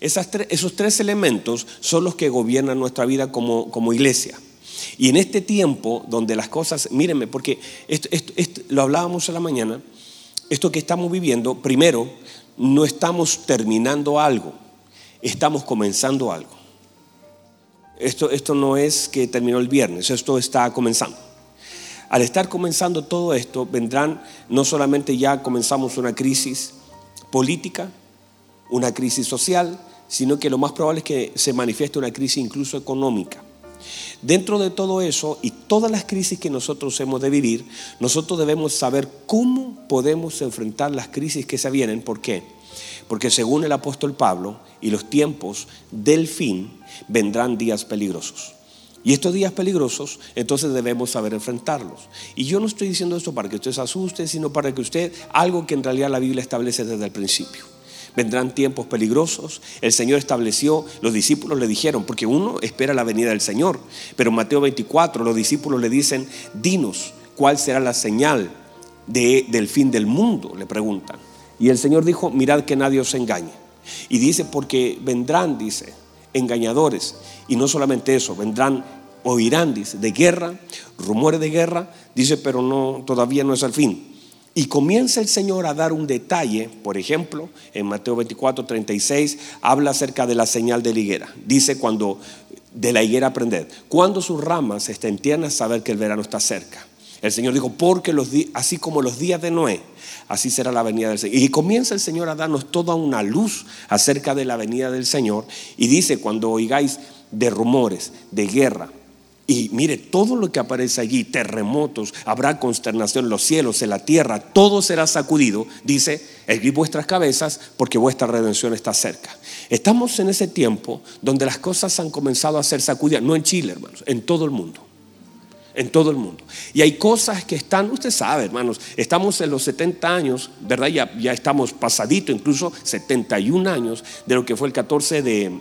esos tres elementos son los que gobiernan nuestra vida como, iglesia. Y en este tiempo donde las cosas, mírenme, porque lo hablábamos en la mañana, esto que estamos viviendo, primero, no estamos terminando algo, estamos comenzando algo. Esto no es que terminó el viernes, esto está comenzando. Al estar comenzando todo esto, vendrán, no solamente ya comenzamos una crisis política, una crisis social, sino que lo más probable es que se manifieste una crisis incluso económica. Dentro de todo eso y todas las crisis que nosotros hemos de vivir, nosotros debemos saber cómo podemos enfrentar las crisis que se vienen. ¿Por qué? Porque según el apóstol Pablo y los tiempos del fin, vendrán días peligrosos. Y estos días peligrosos, entonces debemos saber enfrentarlos. Y yo no estoy diciendo esto para que usted se asuste, sino para que usted, algo que en realidad la Biblia establece desde el principio. Vendrán tiempos peligrosos. El Señor estableció, los discípulos le dijeron, porque uno espera la venida del Señor. Pero en Mateo 24 los discípulos le dicen, dinos, ¿cuál será la señal de, del fin del mundo? Le preguntan. Y el Señor dijo, mirad que nadie os engañe. Y dice, porque vendrán, dice, engañadores. Y no solamente eso, vendrán, oirán, dice, de guerra, rumores de guerra, dice, pero no, todavía no es el fin. Y comienza el Señor a dar un detalle, por ejemplo, en Mateo 24, 36, habla acerca de la señal de la higuera. Dice cuando de la higuera aprender, cuando sus ramas estén tiernas, saber que el verano está cerca. El Señor dijo, porque así como los días de Noé, así será la venida del Señor. Y comienza el Señor a darnos toda una luz acerca de la venida del Señor. Y dice, cuando oigáis de rumores, de guerra, y mire, todo lo que aparece allí, terremotos, habrá consternación en los cielos, en la tierra, todo será sacudido, dice, erguid vuestras cabezas porque vuestra redención está cerca. Estamos en ese tiempo donde las cosas han comenzado a ser sacudidas, no en Chile, hermanos, en todo el mundo en todo el mundo. Y hay cosas que están, usted sabe, hermanos, estamos en los 70 años, ¿verdad? Ya, ya estamos pasadito, incluso 71 años de lo que fue el 14 de,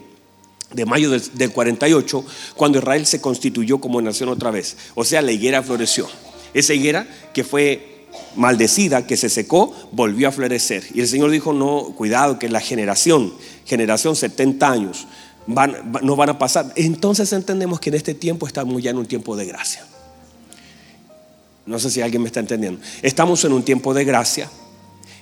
mayo del, del, 48, cuando Israel se constituyó como nación otra vez. O sea, la higuera floreció. Esa higuera que fue maldecida, que se secó, volvió a florecer. Y el Señor dijo, no, cuidado, que la generación, generación 70 años, no van a pasar. Entonces entendemos que en este tiempo estamos ya en un tiempo de gracia. No sé si alguien me está entendiendo. Estamos en un tiempo de gracia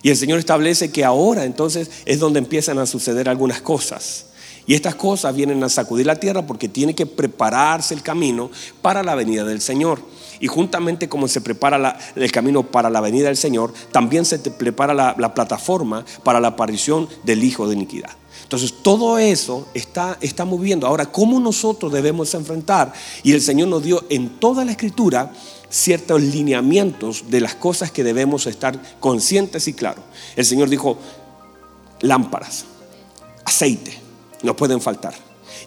y el Señor establece que ahora entonces es donde empiezan a suceder algunas cosas. Y estas cosas vienen a sacudir la tierra porque tiene que prepararse el camino para la venida del Señor. Y juntamente como se prepara el camino para la venida del Señor, también se prepara la, la plataforma para la aparición del Hijo de Iniquidad. Entonces todo eso está, está moviendo. Ahora, ¿cómo nosotros debemos enfrentar? Y el Señor nos dio en toda la escritura ciertos lineamientos de las cosas que debemos estar conscientes y claros. El Señor dijo, lámparas, aceite, no pueden faltar.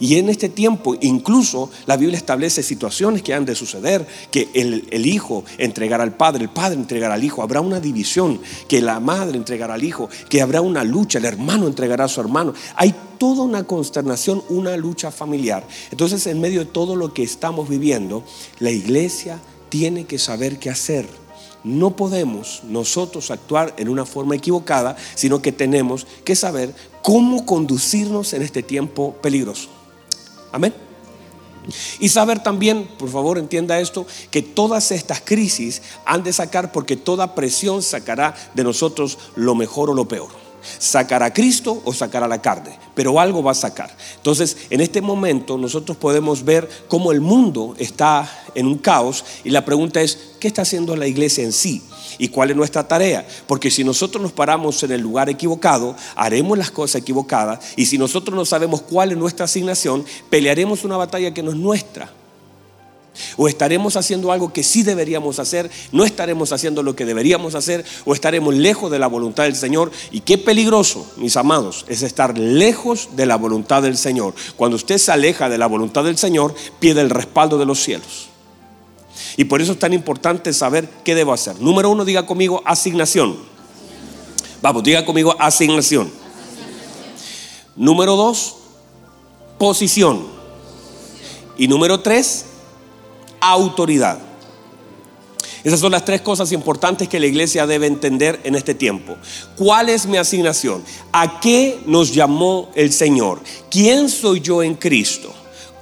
Y en este tiempo, incluso la Biblia establece situaciones que han de suceder, que el, el, hijo entregará al padre, el padre entregará al hijo, habrá una división, que la madre entregará al hijo, que habrá una lucha, el hermano entregará a su hermano. Hay toda una consternación, una lucha familiar. Entonces, en medio de todo lo que estamos viviendo, la iglesia tiene que saber qué hacer. No podemos nosotros actuar en una forma equivocada, sino que tenemos que saber cómo conducirnos en este tiempo peligroso. Amén. Y saber también, por favor entienda esto, que todas estas crisis han de sacar porque toda presión sacará de nosotros lo mejor o lo peor. Sacará a Cristo o sacará la carne, pero algo va a sacar. Entonces, en este momento nosotros podemos ver cómo el mundo está en un caos y la pregunta es, ¿qué está haciendo la iglesia en sí? ¿Y cuál es nuestra tarea? Porque si nosotros nos paramos en el lugar equivocado, haremos las cosas equivocadas y si nosotros no sabemos cuál es nuestra asignación, pelearemos una batalla que no es nuestra. O estaremos haciendo algo que sí deberíamos hacer, no estaremos haciendo lo que deberíamos hacer, o estaremos lejos de la voluntad del Señor. Y qué peligroso, mis amados, es estar lejos de la voluntad del Señor. Cuando usted se aleja de la voluntad del Señor, pierde el respaldo de los cielos. Y por eso es tan importante saber qué debo hacer. Número uno, diga conmigo asignación. Vamos, diga conmigo asignación. Número dos, posición. Y número tres, autoridad. Esas son las tres cosas importantes que la iglesia debe entender en este tiempo. ¿Cuál es mi asignación? ¿A qué nos llamó el Señor? ¿Quién soy yo en Cristo?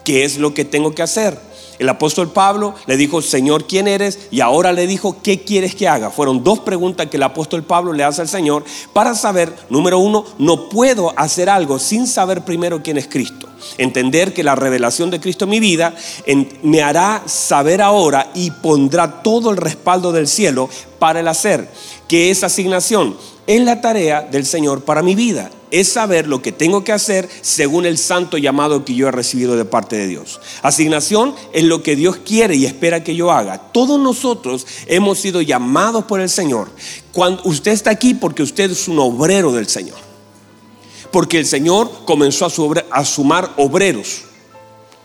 ¿Qué es lo que tengo que hacer? El apóstol Pablo le dijo, Señor, ¿quién eres? Y ahora le dijo, ¿qué quieres que haga? Fueron dos preguntas que el apóstol Pablo le hace al Señor para saber, número uno, no puedo hacer algo sin saber primero quién es Cristo. Entender que la revelación de Cristo en mi vida me hará saber ahora y pondrá todo el respaldo del cielo para el hacer. Que esa asignación es la tarea del Señor para mi vida es saber lo que tengo que hacer según el santo llamado que yo he recibido de parte de Dios. Asignación es lo que Dios quiere y espera que yo haga. Todos nosotros hemos sido llamados por el Señor. Cuando usted está aquí porque usted es un obrero del Señor. Porque el Señor comenzó a, sumar obreros.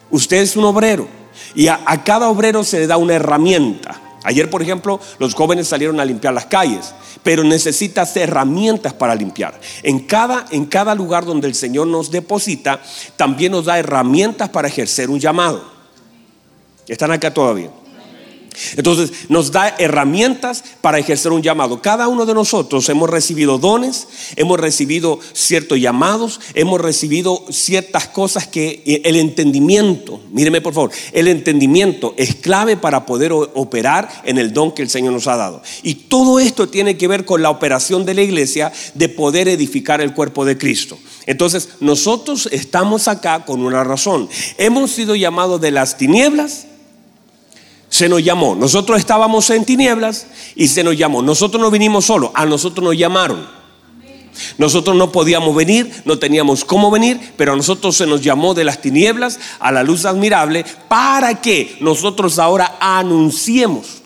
Usted es un obrero. Y a cada obrero se le da una herramienta. Ayer, por ejemplo, los jóvenes salieron a limpiar las calles, pero necesitas herramientas para limpiar. En cada, en cada lugar donde el Señor nos deposita, también nos da herramientas para ejercer un llamado. ¿Están acá todavía? Entonces nos da herramientas para ejercer un llamado. Cada uno de nosotros hemos recibido dones, hemos recibido ciertos llamados, hemos recibido ciertas cosas que el entendimiento, míreme por favor, el entendimiento es clave para poder operar en el don que el Señor nos ha dado. Y todo esto tiene que ver con la operación de la iglesia de poder edificar el cuerpo de Cristo. Entonces nosotros estamos acá con una razón. Hemos sido llamados de las tinieblas se nos llamó. Nosotros estábamos en tinieblas y se nos llamó. Nosotros no vinimos solos, a nosotros nos llamaron. Nosotros no podíamos venir, no teníamos cómo venir, pero a nosotros se nos llamó de las tinieblas a la luz admirable para que nosotros ahora anunciemos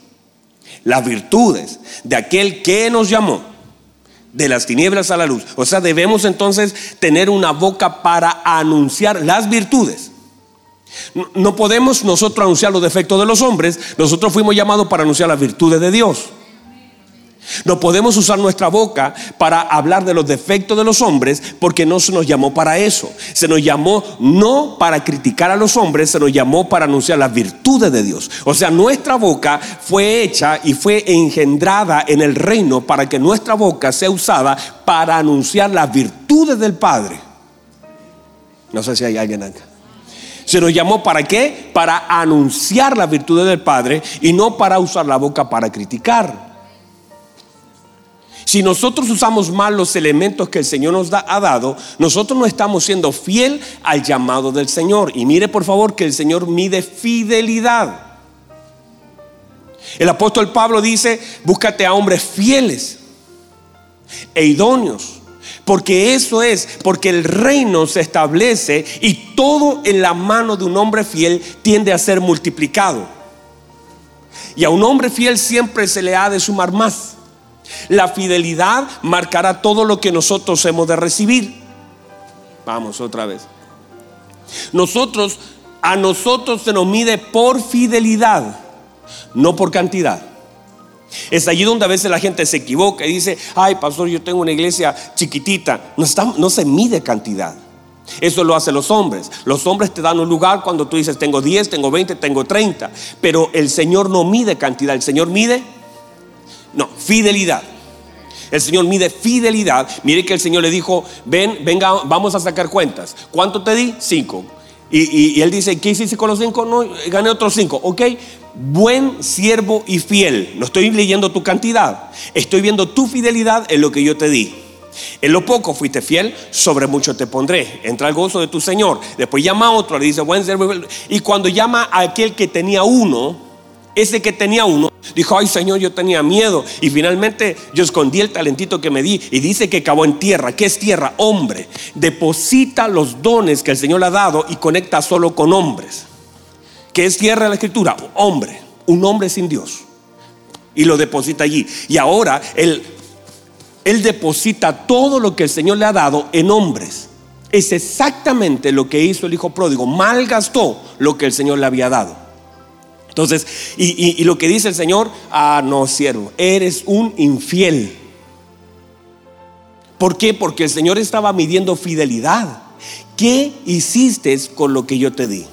las virtudes de aquel que nos llamó de las tinieblas a la luz. O sea, debemos entonces tener una boca para anunciar las virtudes no podemos nosotros anunciar los defectos de los hombres, nosotros fuimos llamados para anunciar las virtudes de Dios. No podemos usar nuestra boca para hablar de los defectos de los hombres porque no se nos llamó para eso. Se nos llamó no para criticar a los hombres, se nos llamó para anunciar las virtudes de Dios. O sea, nuestra boca fue hecha y fue engendrada en el reino para que nuestra boca sea usada para anunciar las virtudes del Padre. No sé si hay alguien acá. Se nos llamó para qué? Para anunciar las virtudes del Padre y no para usar la boca para criticar. Si nosotros usamos mal los elementos que el Señor nos ha dado, nosotros no estamos siendo fiel al llamado del Señor. Y mire por favor que el Señor mide fidelidad. El apóstol Pablo dice, búscate a hombres fieles e idóneos porque eso es, porque el reino se establece y todo en la mano de un hombre fiel tiende a ser multiplicado. Y a un hombre fiel siempre se le ha de sumar más. La fidelidad marcará todo lo que nosotros hemos de recibir. Vamos otra vez. Nosotros, a nosotros se nos mide por fidelidad, no por cantidad. Es allí donde a veces la gente se equivoca y dice, ay pastor, yo tengo una iglesia chiquitita. No, no se mide cantidad. Eso lo hacen los hombres. Los hombres te dan un lugar cuando tú dices, tengo 10, tengo 20, tengo 30. Pero el Señor no mide cantidad, el Señor mide, no, fidelidad. El Señor mide fidelidad. Mire que el Señor le dijo, ven, venga, vamos a sacar cuentas. ¿Cuánto te di? Cinco. Y, él dice, ¿qué hiciste con los cinco? No, gané otros cinco. Ok, buen siervo y fiel. No estoy leyendo tu cantidad, estoy viendo tu fidelidad en lo que yo te di. En lo poco fuiste fiel, sobre mucho te pondré. Entra al gozo de tu Señor. Después llama a otro, le dice, buen siervo. Y cuando llama a aquel que tenía uno, ese que tenía uno, dijo, ay Señor, yo tenía miedo. Y finalmente yo escondí el talentito que me di. Y dice que acabó en tierra. ¿Qué es tierra? Hombre. Deposita los dones que el Señor le ha dado y conecta solo con hombres. ¿Qué es tierra en la escritura? Hombre, un hombre sin Dios. Y lo deposita allí. Y ahora él, él deposita todo lo que el Señor le ha dado en hombres. Es exactamente lo que hizo el hijo pródigo. Malgastó lo que el Señor le había dado. Entonces, y, lo que dice el Señor, ah, no, siervo, eres un infiel. ¿Por qué? Porque el Señor estaba midiendo fidelidad. ¿Qué hiciste con lo que yo te di?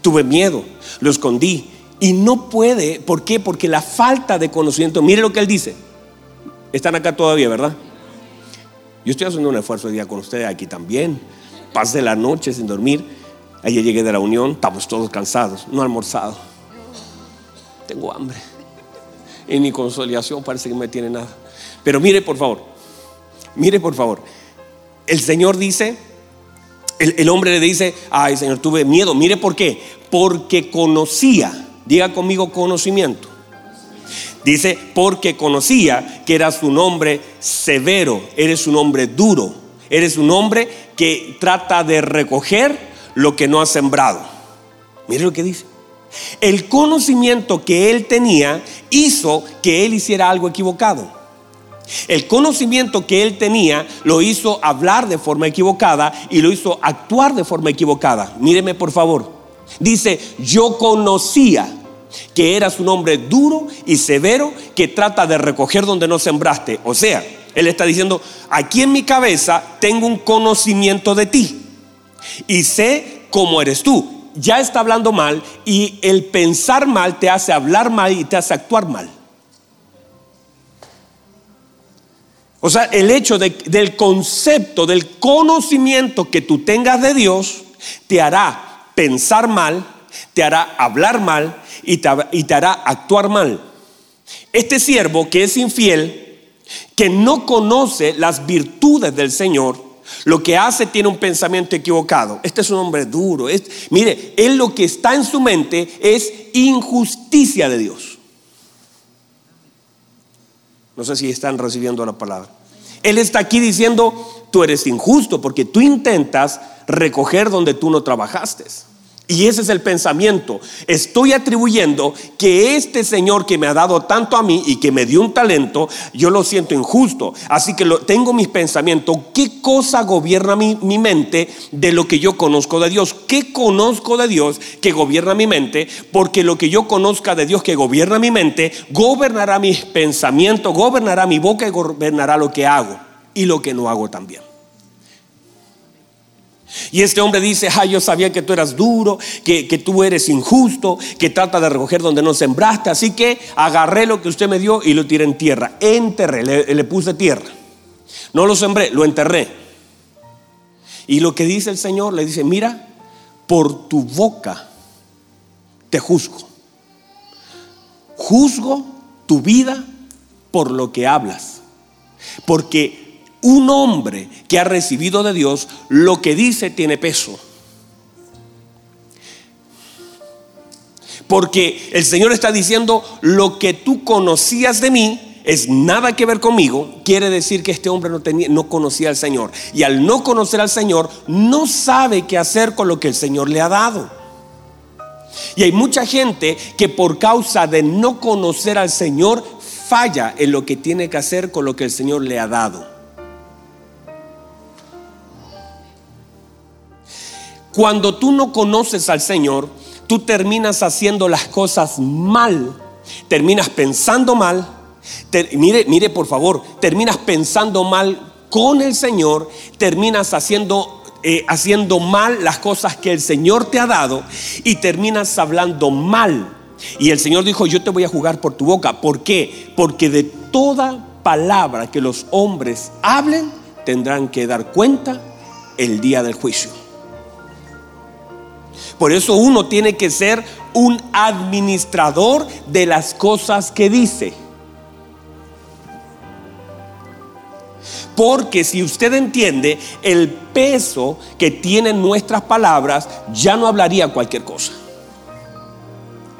Tuve miedo, lo escondí. Y no puede, ¿por qué? Porque la falta de conocimiento, mire lo que él dice. Están acá todavía, ¿verdad? Yo estoy haciendo un esfuerzo el día con ustedes aquí también. Pasé la noche sin dormir. Ayer llegué de la unión, estamos todos cansados, no almorzado. Tengo hambre. Y mi consolidación parece que no me tiene nada. Pero mire, por favor, mire, por favor. El Señor dice, el, el hombre le dice, ay Señor, tuve miedo. Mire por qué. Porque conocía, diga conmigo conocimiento. Dice, porque conocía que eras un hombre severo, eres un hombre duro, eres un hombre que trata de recoger lo que no ha sembrado. Mire lo que dice. El conocimiento que él tenía hizo que él hiciera algo equivocado. El conocimiento que él tenía lo hizo hablar de forma equivocada y lo hizo actuar de forma equivocada. Míreme por favor. Dice, yo conocía que eras un hombre duro y severo que trata de recoger donde no sembraste. O sea, él está diciendo, aquí en mi cabeza tengo un conocimiento de ti y sé cómo eres tú. Ya está hablando mal y el pensar mal te hace hablar mal y te hace actuar mal. O sea, el hecho del concepto, del conocimiento que tú tengas de Dios, te hará pensar mal, te hará hablar mal y te, hará actuar mal. Este siervo que es infiel, que no conoce las virtudes del Señor, lo que hace tiene un pensamiento equivocado. Este es un hombre duro. mire, él lo que está en su mente es injusticia de Dios. No sé si están recibiendo la palabra. Él está aquí diciendo, tú eres injusto porque tú intentas recoger donde tú no trabajaste. Y ese es el pensamiento. Estoy atribuyendo que este Señor que me ha dado tanto a mí y que me dio un talento, yo lo siento injusto. Así que lo, tengo mis pensamientos. ¿Qué cosa gobierna mi, mi, mente de lo que yo conozco de Dios? ¿Qué conozco de Dios que gobierna mi mente? Porque lo que yo conozca de Dios que gobierna mi mente, gobernará mis pensamientos, gobernará mi boca y gobernará lo que hago y lo que no hago también. Y este hombre dice, ay, yo sabía que tú eras duro, que, tú eres injusto, que trata de recoger donde no sembraste, así que agarré lo que usted me dio y lo tiré en tierra, enterré, le, le puse tierra. No lo sembré, lo enterré. Y lo que dice el Señor, le dice, mira, por tu boca te juzgo. Juzgo tu vida por lo que hablas. Porque un hombre que ha recibido de Dios, lo que dice tiene peso. Porque el Señor está diciendo, lo que tú conocías de mí es nada que ver conmigo, quiere decir que este hombre no, tenía, no conocía al Señor. Y al no conocer al Señor, no sabe qué hacer con lo que el Señor le ha dado. Y hay mucha gente que por causa de no conocer al Señor, falla en lo que tiene que hacer con lo que el Señor le ha dado. Cuando tú no conoces al Señor, tú terminas haciendo las cosas mal, terminas pensando mal. mire, mire por favor, terminas pensando mal con el Señor, terminas haciendo eh, haciendo mal las cosas que el Señor te ha dado y terminas hablando mal. Y el Señor dijo, yo te voy a jugar por tu boca. ¿Por qué? Porque de toda palabra que los hombres hablen, tendrán que dar cuenta el día del juicio. Por eso uno tiene que ser un administrador de las cosas que dice. Porque si usted entiende el peso que tienen nuestras palabras, ya no hablaría cualquier cosa.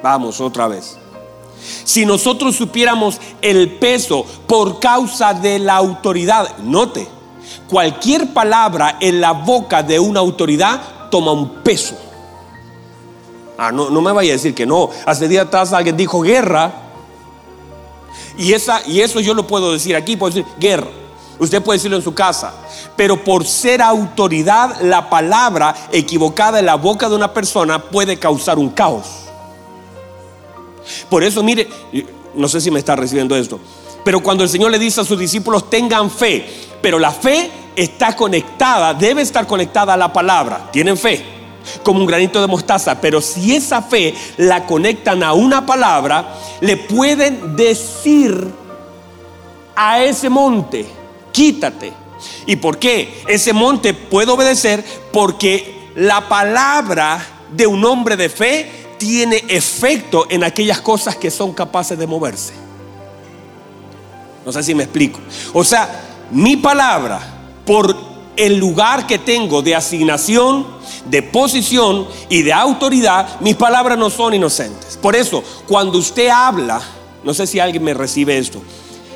Vamos otra vez. Si nosotros supiéramos el peso por causa de la autoridad, note, cualquier palabra en la boca de una autoridad toma un peso. Ah, no, no me vaya a decir que no. Hace días atrás alguien dijo guerra. Y, esa, y eso yo lo puedo decir aquí, puedo decir guerra. Usted puede decirlo en su casa. Pero por ser autoridad, la palabra equivocada en la boca de una persona puede causar un caos. Por eso, mire, no sé si me está recibiendo esto. Pero cuando el Señor le dice a sus discípulos, tengan fe. Pero la fe está conectada, debe estar conectada a la palabra. Tienen fe. Como un granito de mostaza, pero si esa fe la conectan a una palabra, le pueden decir a ese monte, quítate. ¿Y por qué? Ese monte puede obedecer porque la palabra de un hombre de fe tiene efecto en aquellas cosas que son capaces de moverse. No sé si me explico. O sea, mi palabra, por el lugar que tengo de asignación, de posición y de autoridad, mis palabras no son inocentes. Por eso, cuando usted habla, no sé si alguien me recibe esto,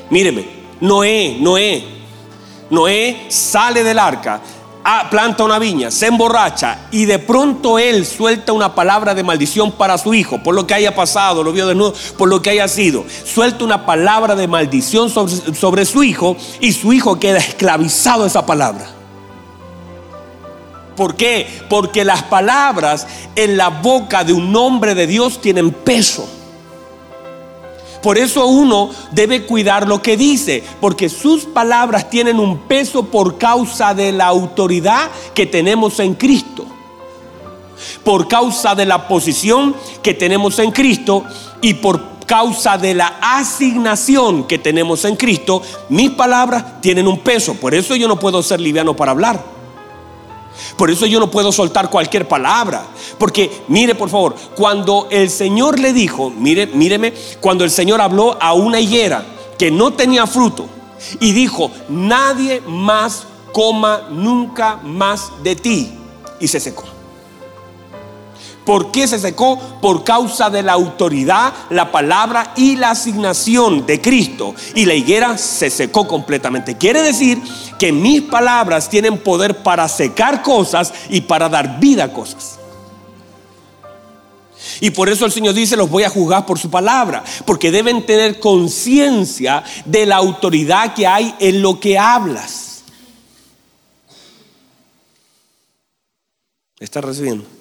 míreme, Noé, Noé, Noé sale del arca, Ah, planta una viña, se emborracha y de pronto él suelta una palabra de maldición para su hijo, por lo que haya pasado, lo vio desnudo, por lo que haya sido. Suelta una palabra de maldición sobre, sobre su hijo y su hijo queda esclavizado esa palabra. ¿Por qué? Porque las palabras en la boca de un hombre de Dios tienen peso. Por eso uno debe cuidar lo que dice, porque sus palabras tienen un peso por causa de la autoridad que tenemos en Cristo. Por causa de la posición que tenemos en Cristo y por causa de la asignación que tenemos en Cristo, mis palabras tienen un peso. Por eso yo no puedo ser liviano para hablar. Por eso yo no puedo soltar cualquier palabra. Porque mire por favor, cuando el Señor le dijo, mire, míreme, cuando el Señor habló a una higuera que no tenía fruto y dijo, nadie más coma nunca más de ti. Y se secó. ¿Por qué se secó? Por causa de la autoridad, la palabra y la asignación de Cristo. Y la higuera se secó completamente. Quiere decir que mis palabras tienen poder para secar cosas y para dar vida a cosas. Y por eso el Señor dice, los voy a juzgar por su palabra, porque deben tener conciencia de la autoridad que hay en lo que hablas. ¿Estás recibiendo?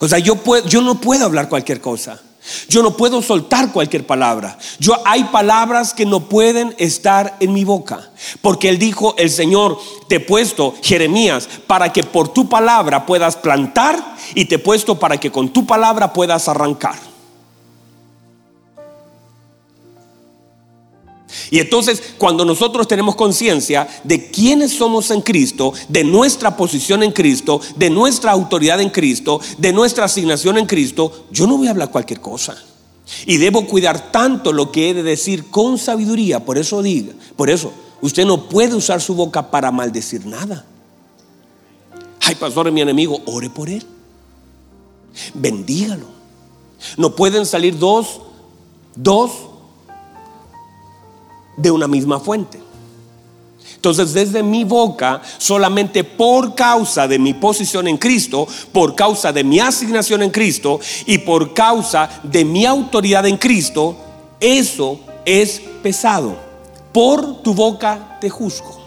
O sea, yo, puedo, yo no puedo hablar cualquier cosa. Yo no puedo soltar cualquier palabra. Yo hay palabras que no pueden estar en mi boca, porque él dijo, "El Señor te he puesto Jeremías para que por tu palabra puedas plantar y te he puesto para que con tu palabra puedas arrancar." Y entonces, cuando nosotros tenemos conciencia de quiénes somos en Cristo, de nuestra posición en Cristo, de nuestra autoridad en Cristo, de nuestra asignación en Cristo, yo no voy a hablar cualquier cosa. Y debo cuidar tanto lo que he de decir con sabiduría. Por eso diga, por eso, usted no puede usar su boca para maldecir nada. Ay, pastor, mi enemigo, ore por él. Bendígalo. No pueden salir dos, dos de una misma fuente. Entonces, desde mi boca, solamente por causa de mi posición en Cristo, por causa de mi asignación en Cristo y por causa de mi autoridad en Cristo, eso es pesado. Por tu boca te juzgo.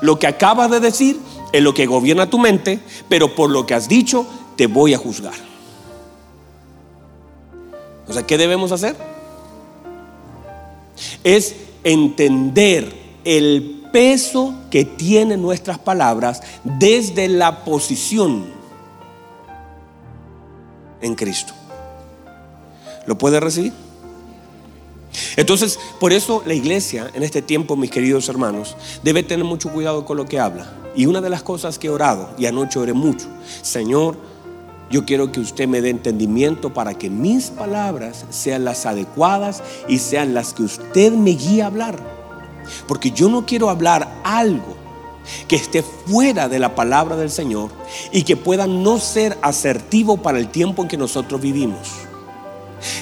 Lo que acabas de decir es lo que gobierna tu mente, pero por lo que has dicho te voy a juzgar. O sea, ¿qué debemos hacer? Es entender el peso que tienen nuestras palabras desde la posición en Cristo. ¿Lo puede recibir? Entonces, por eso la iglesia en este tiempo, mis queridos hermanos, debe tener mucho cuidado con lo que habla. Y una de las cosas que he orado, y anoche oré mucho, Señor, yo quiero que usted me dé entendimiento para que mis palabras sean las adecuadas y sean las que usted me guíe a hablar. Porque yo no quiero hablar algo que esté fuera de la palabra del Señor y que pueda no ser asertivo para el tiempo en que nosotros vivimos.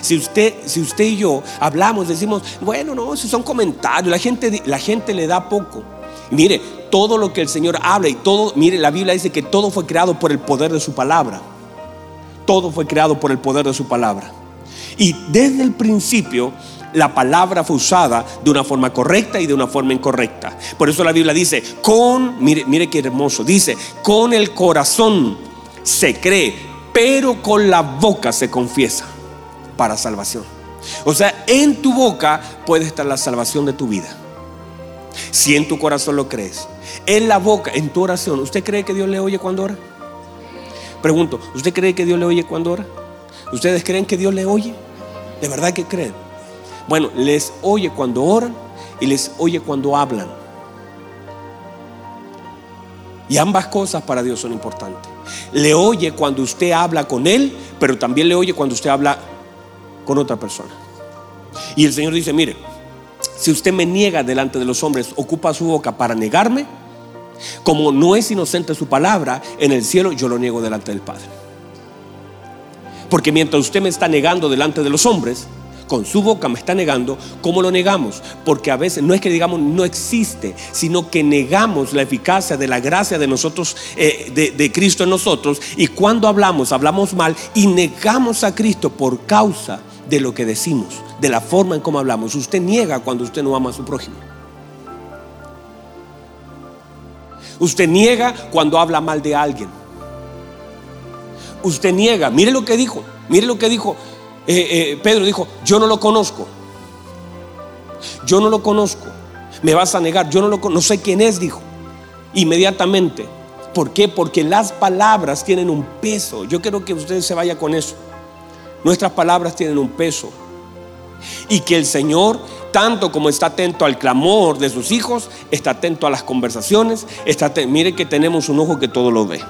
Si usted, si usted y yo hablamos, decimos, bueno, no, si son comentarios, la gente, la gente le da poco. Mire, todo lo que el Señor habla y todo, mire, la Biblia dice que todo fue creado por el poder de su palabra todo fue creado por el poder de su palabra. Y desde el principio la palabra fue usada de una forma correcta y de una forma incorrecta. Por eso la Biblia dice, con, mire, mire qué hermoso, dice, con el corazón se cree, pero con la boca se confiesa para salvación. O sea, en tu boca puede estar la salvación de tu vida. Si en tu corazón lo crees. En la boca, en tu oración, ¿usted cree que Dios le oye cuando ora? Pregunto, ¿usted cree que Dios le oye cuando ora? ¿Ustedes creen que Dios le oye? ¿De verdad que creen? Bueno, les oye cuando oran y les oye cuando hablan. Y ambas cosas para Dios son importantes. Le oye cuando usted habla con Él, pero también le oye cuando usted habla con otra persona. Y el Señor dice, mire, si usted me niega delante de los hombres, ocupa su boca para negarme, como no es inocente su palabra, en el cielo yo lo niego delante del Padre. Porque mientras usted me está negando delante de los hombres, con su boca me está negando, ¿cómo lo negamos? Porque a veces no es que digamos no existe, sino que negamos la eficacia de la gracia de nosotros, eh, de, de Cristo en nosotros. Y cuando hablamos, hablamos mal y negamos a Cristo por causa de lo que decimos, de la forma en cómo hablamos. Usted niega cuando usted no ama a su prójimo. Usted niega cuando habla mal de alguien. Usted niega. Mire lo que dijo. Mire lo que dijo. Eh, eh, Pedro dijo, yo no lo conozco. Yo no lo conozco. Me vas a negar. Yo no lo no sé quién es, dijo. Inmediatamente. ¿Por qué? Porque las palabras tienen un peso. Yo quiero que usted se vaya con eso. Nuestras palabras tienen un peso. Y que el Señor, tanto como está atento al clamor de sus hijos, está atento a las conversaciones, está mire que tenemos un ojo que todo lo ve.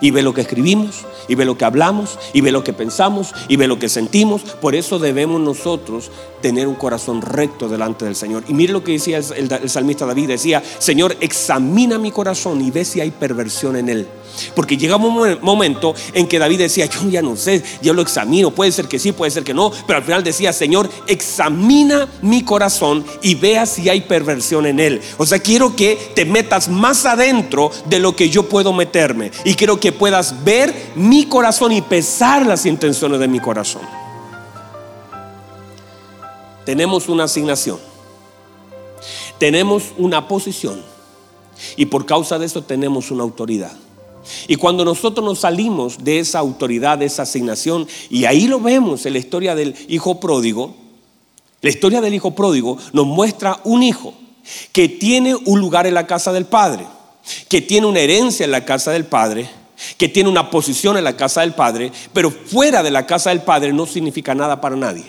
Y ve lo que escribimos, y ve lo que hablamos, y ve lo que pensamos, y ve lo que sentimos. Por eso debemos nosotros tener un corazón recto delante del Señor. Y mire lo que decía el, salmista David, decía, Señor, examina mi corazón y ve si hay perversión en él. Porque llega un momento en que David decía, yo ya no sé, yo lo examino, puede ser que sí, puede ser que no, pero al final decía, Señor, examina mi corazón y vea si hay perversión en él. O sea, quiero que te metas más adentro de lo que yo puedo meterme y quiero que puedas ver mi corazón y pesar las intenciones de mi corazón. Tenemos una asignación, tenemos una posición y por causa de eso tenemos una autoridad. Y cuando nosotros nos salimos de esa autoridad, de esa asignación, y ahí lo vemos en la historia del hijo pródigo, la historia del hijo pródigo nos muestra un hijo que tiene un lugar en la casa del padre, que tiene una herencia en la casa del padre, que tiene una posición en la casa del padre, pero fuera de la casa del padre no significa nada para nadie.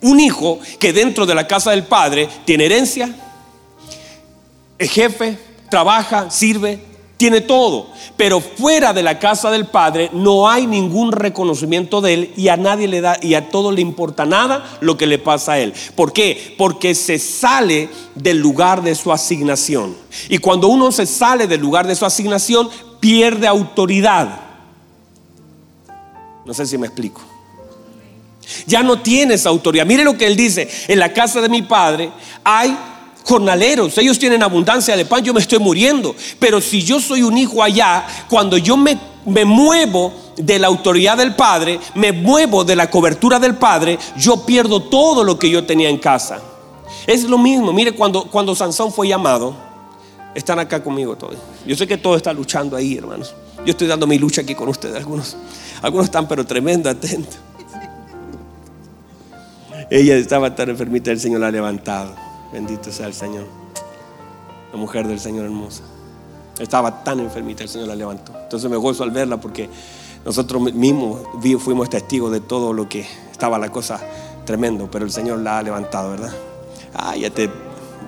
Un hijo que dentro de la casa del padre tiene herencia, es jefe, trabaja, sirve, tiene todo. Pero fuera de la casa del Padre no hay ningún reconocimiento de Él y a nadie le da y a todo le importa nada lo que le pasa a Él. ¿Por qué? Porque se sale del lugar de su asignación. Y cuando uno se sale del lugar de su asignación, pierde autoridad. No sé si me explico. Ya no tienes autoridad. Mire lo que él dice. En la casa de mi padre hay jornaleros, ellos tienen abundancia de pan, yo me estoy muriendo. Pero si yo soy un hijo allá, cuando yo me, me muevo de la autoridad del Padre, me muevo de la cobertura del Padre, yo pierdo todo lo que yo tenía en casa. Es lo mismo, mire, cuando, cuando Sansón fue llamado, están acá conmigo todos. Yo sé que todos están luchando ahí, hermanos. Yo estoy dando mi lucha aquí con ustedes. Algunos, algunos están, pero tremendo, atentos. Ella estaba tan enfermita, el Señor la ha levantado. Bendito sea el Señor. La mujer del Señor hermosa. Estaba tan enfermita, el Señor la levantó. Entonces me gozo al verla porque nosotros mismos fuimos testigos de todo lo que estaba la cosa tremendo, pero el Señor la ha levantado, ¿verdad? Ah, ya te,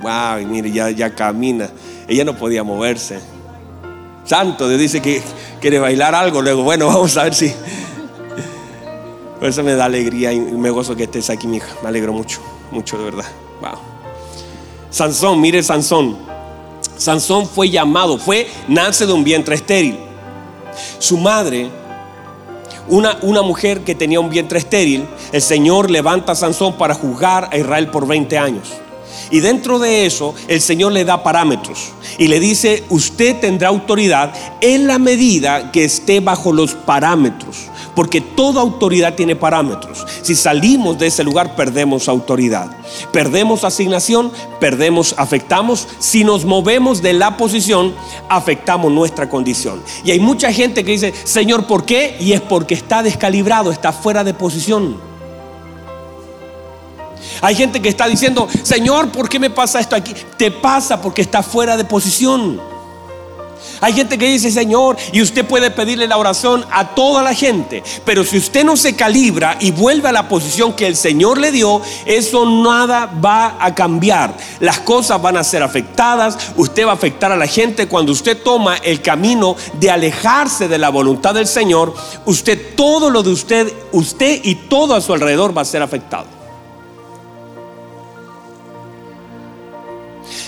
wow, mire, ya, ya camina. Ella no podía moverse. Santo, Dios dice que quiere bailar algo, luego, bueno, vamos a ver si. Por eso me da alegría y me gozo que estés aquí, mi hija. Me alegro mucho, mucho de verdad. Wow. Sansón, mire Sansón. Sansón fue llamado, fue, nace de un vientre estéril. Su madre, una, una mujer que tenía un vientre estéril, el Señor levanta a Sansón para juzgar a Israel por 20 años. Y dentro de eso, el Señor le da parámetros y le dice, usted tendrá autoridad en la medida que esté bajo los parámetros porque toda autoridad tiene parámetros. Si salimos de ese lugar, perdemos autoridad. Perdemos asignación, perdemos, afectamos. Si nos movemos de la posición, afectamos nuestra condición. Y hay mucha gente que dice, Señor, ¿por qué? Y es porque está descalibrado, está fuera de posición. Hay gente que está diciendo, Señor, ¿por qué me pasa esto aquí? Te pasa porque está fuera de posición. Hay gente que dice, Señor, y usted puede pedirle la oración a toda la gente, pero si usted no se calibra y vuelve a la posición que el Señor le dio, eso nada va a cambiar. Las cosas van a ser afectadas, usted va a afectar a la gente. Cuando usted toma el camino de alejarse de la voluntad del Señor, usted, todo lo de usted, usted y todo a su alrededor va a ser afectado.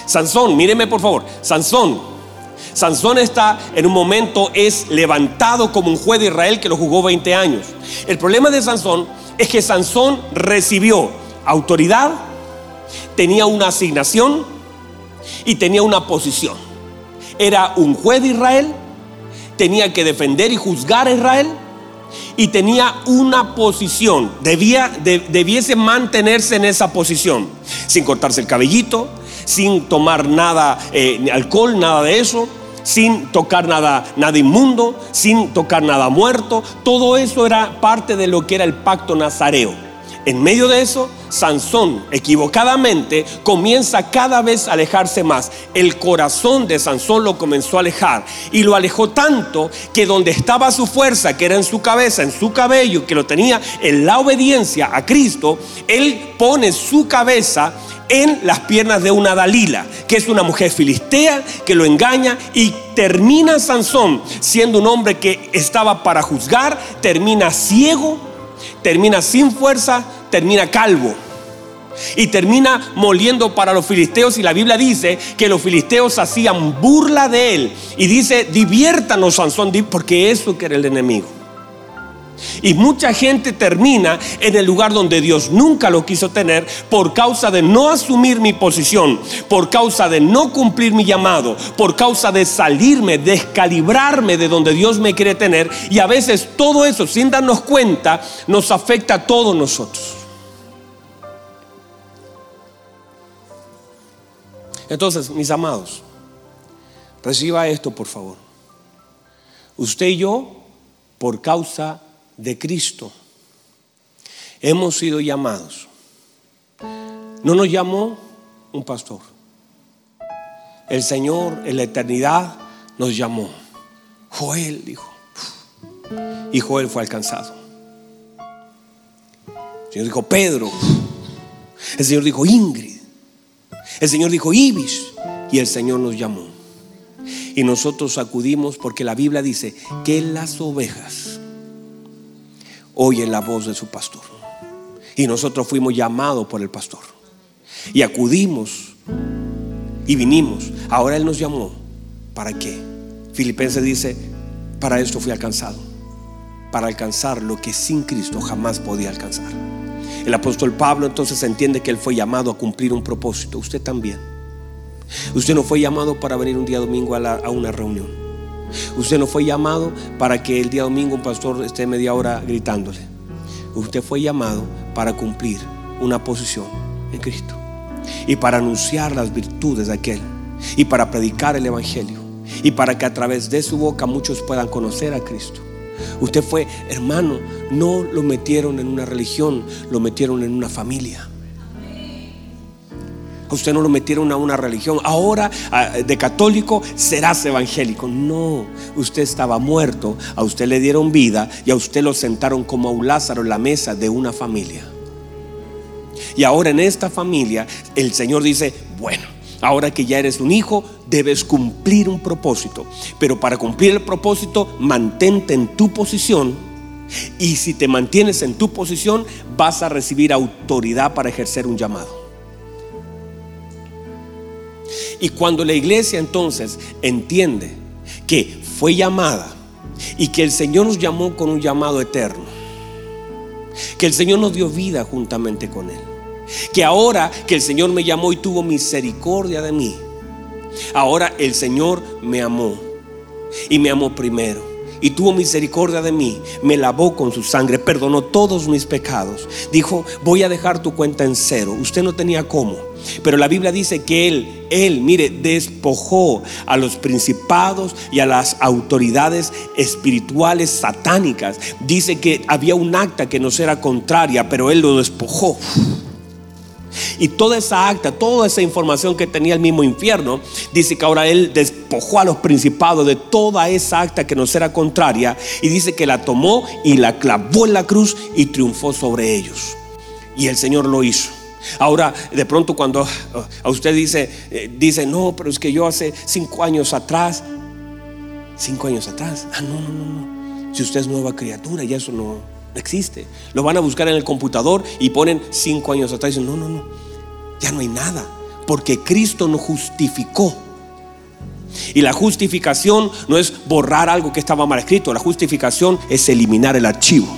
Sansón, míreme por favor, Sansón Sansón está en un momento, es levantado como un juez de Israel que lo jugó 20 años. El problema de Sansón es que Sansón recibió autoridad, tenía una asignación y tenía una posición. Era un juez de Israel, tenía que defender y juzgar a Israel y tenía una posición, debía, debiese mantenerse en esa posición, sin cortarse el cabellito, sin tomar nada, eh, alcohol, nada de eso, sin tocar nada, nada inmundo, sin tocar nada muerto. Todo eso era parte de lo que era el pacto nazareo. En medio de eso, Sansón, equivocadamente, comienza cada vez a alejarse más. El corazón de Sansón lo comenzó a alejar y lo alejó tanto que donde estaba su fuerza, que era en su cabeza, en su cabello, que lo tenía en la obediencia a Cristo, él pone su cabeza en las piernas de una Dalila, que es una mujer filistea que lo engaña y termina Sansón siendo un hombre que estaba para juzgar, termina ciego, termina sin fuerza, termina calvo. Y termina moliendo para los filisteos y la Biblia dice que los filisteos hacían burla de él. Y dice, diviértanos Sansón, porque eso que era el enemigo. Y mucha gente termina en el lugar donde Dios nunca lo quiso tener por causa de no asumir mi posición, por causa de no cumplir mi llamado, por causa de salirme, descalibrarme de donde Dios me quiere tener. Y a veces todo eso, sin darnos cuenta, nos afecta a todos nosotros. Entonces, mis amados, reciba esto, por favor. Usted y yo, por causa de Cristo, hemos sido llamados. No nos llamó un pastor. El Señor en la eternidad nos llamó. Joel dijo. Y Joel fue alcanzado. El Señor dijo Pedro. El Señor dijo Ingrid. El Señor dijo Ibis. Y el Señor nos llamó. Y nosotros acudimos porque la Biblia dice que las ovejas oyen la voz de su pastor. Y nosotros fuimos llamados por el pastor. Y acudimos y vinimos. Ahora Él nos llamó. ¿Para qué? Filipenses dice, para esto fui alcanzado. Para alcanzar lo que sin Cristo jamás podía alcanzar. El apóstol Pablo entonces entiende que Él fue llamado a cumplir un propósito. Usted también. Usted no fue llamado para venir un día domingo a, a una reunión. Usted no fue llamado para que el día domingo un pastor esté media hora gritándole. Usted fue llamado para cumplir una posición en Cristo y para anunciar las virtudes de aquel y para predicar el Evangelio y para que a través de su boca muchos puedan conocer a Cristo. Usted fue, hermano, no lo metieron en una religión, lo metieron en una familia. Usted no lo metieron a una religión. Ahora de católico serás evangélico. No, usted estaba muerto, a usted le dieron vida y a usted lo sentaron como a un Lázaro en la mesa de una familia. Y ahora en esta familia el Señor dice, bueno, ahora que ya eres un hijo, debes cumplir un propósito. Pero para cumplir el propósito, mantente en tu posición. Y si te mantienes en tu posición, vas a recibir autoridad para ejercer un llamado. Y cuando la iglesia entonces entiende que fue llamada y que el Señor nos llamó con un llamado eterno, que el Señor nos dio vida juntamente con Él, que ahora que el Señor me llamó y tuvo misericordia de mí, ahora el Señor me amó y me amó primero y tuvo misericordia de mí, me lavó con su sangre, perdonó todos mis pecados. Dijo, voy a dejar tu cuenta en cero. Usted no tenía cómo. Pero la Biblia dice que Él, Él, mire, despojó a los principados y a las autoridades espirituales satánicas. Dice que había un acta que nos era contraria, pero Él lo despojó. Y toda esa acta, toda esa información que tenía el mismo infierno, dice que ahora él despojó a los principados de toda esa acta que nos era contraria y dice que la tomó y la clavó en la cruz y triunfó sobre ellos. Y el Señor lo hizo. Ahora, de pronto cuando a usted dice, eh, dice, no, pero es que yo hace cinco años atrás, cinco años atrás, ah, no, no, no, no. Si usted es nueva criatura, ya eso no, existe. Lo van a buscar en el computador y ponen cinco años atrás y dicen, no, no, no, ya no hay nada, porque Cristo nos justificó. Y la justificación no es borrar algo que estaba mal escrito, la justificación es eliminar el archivo.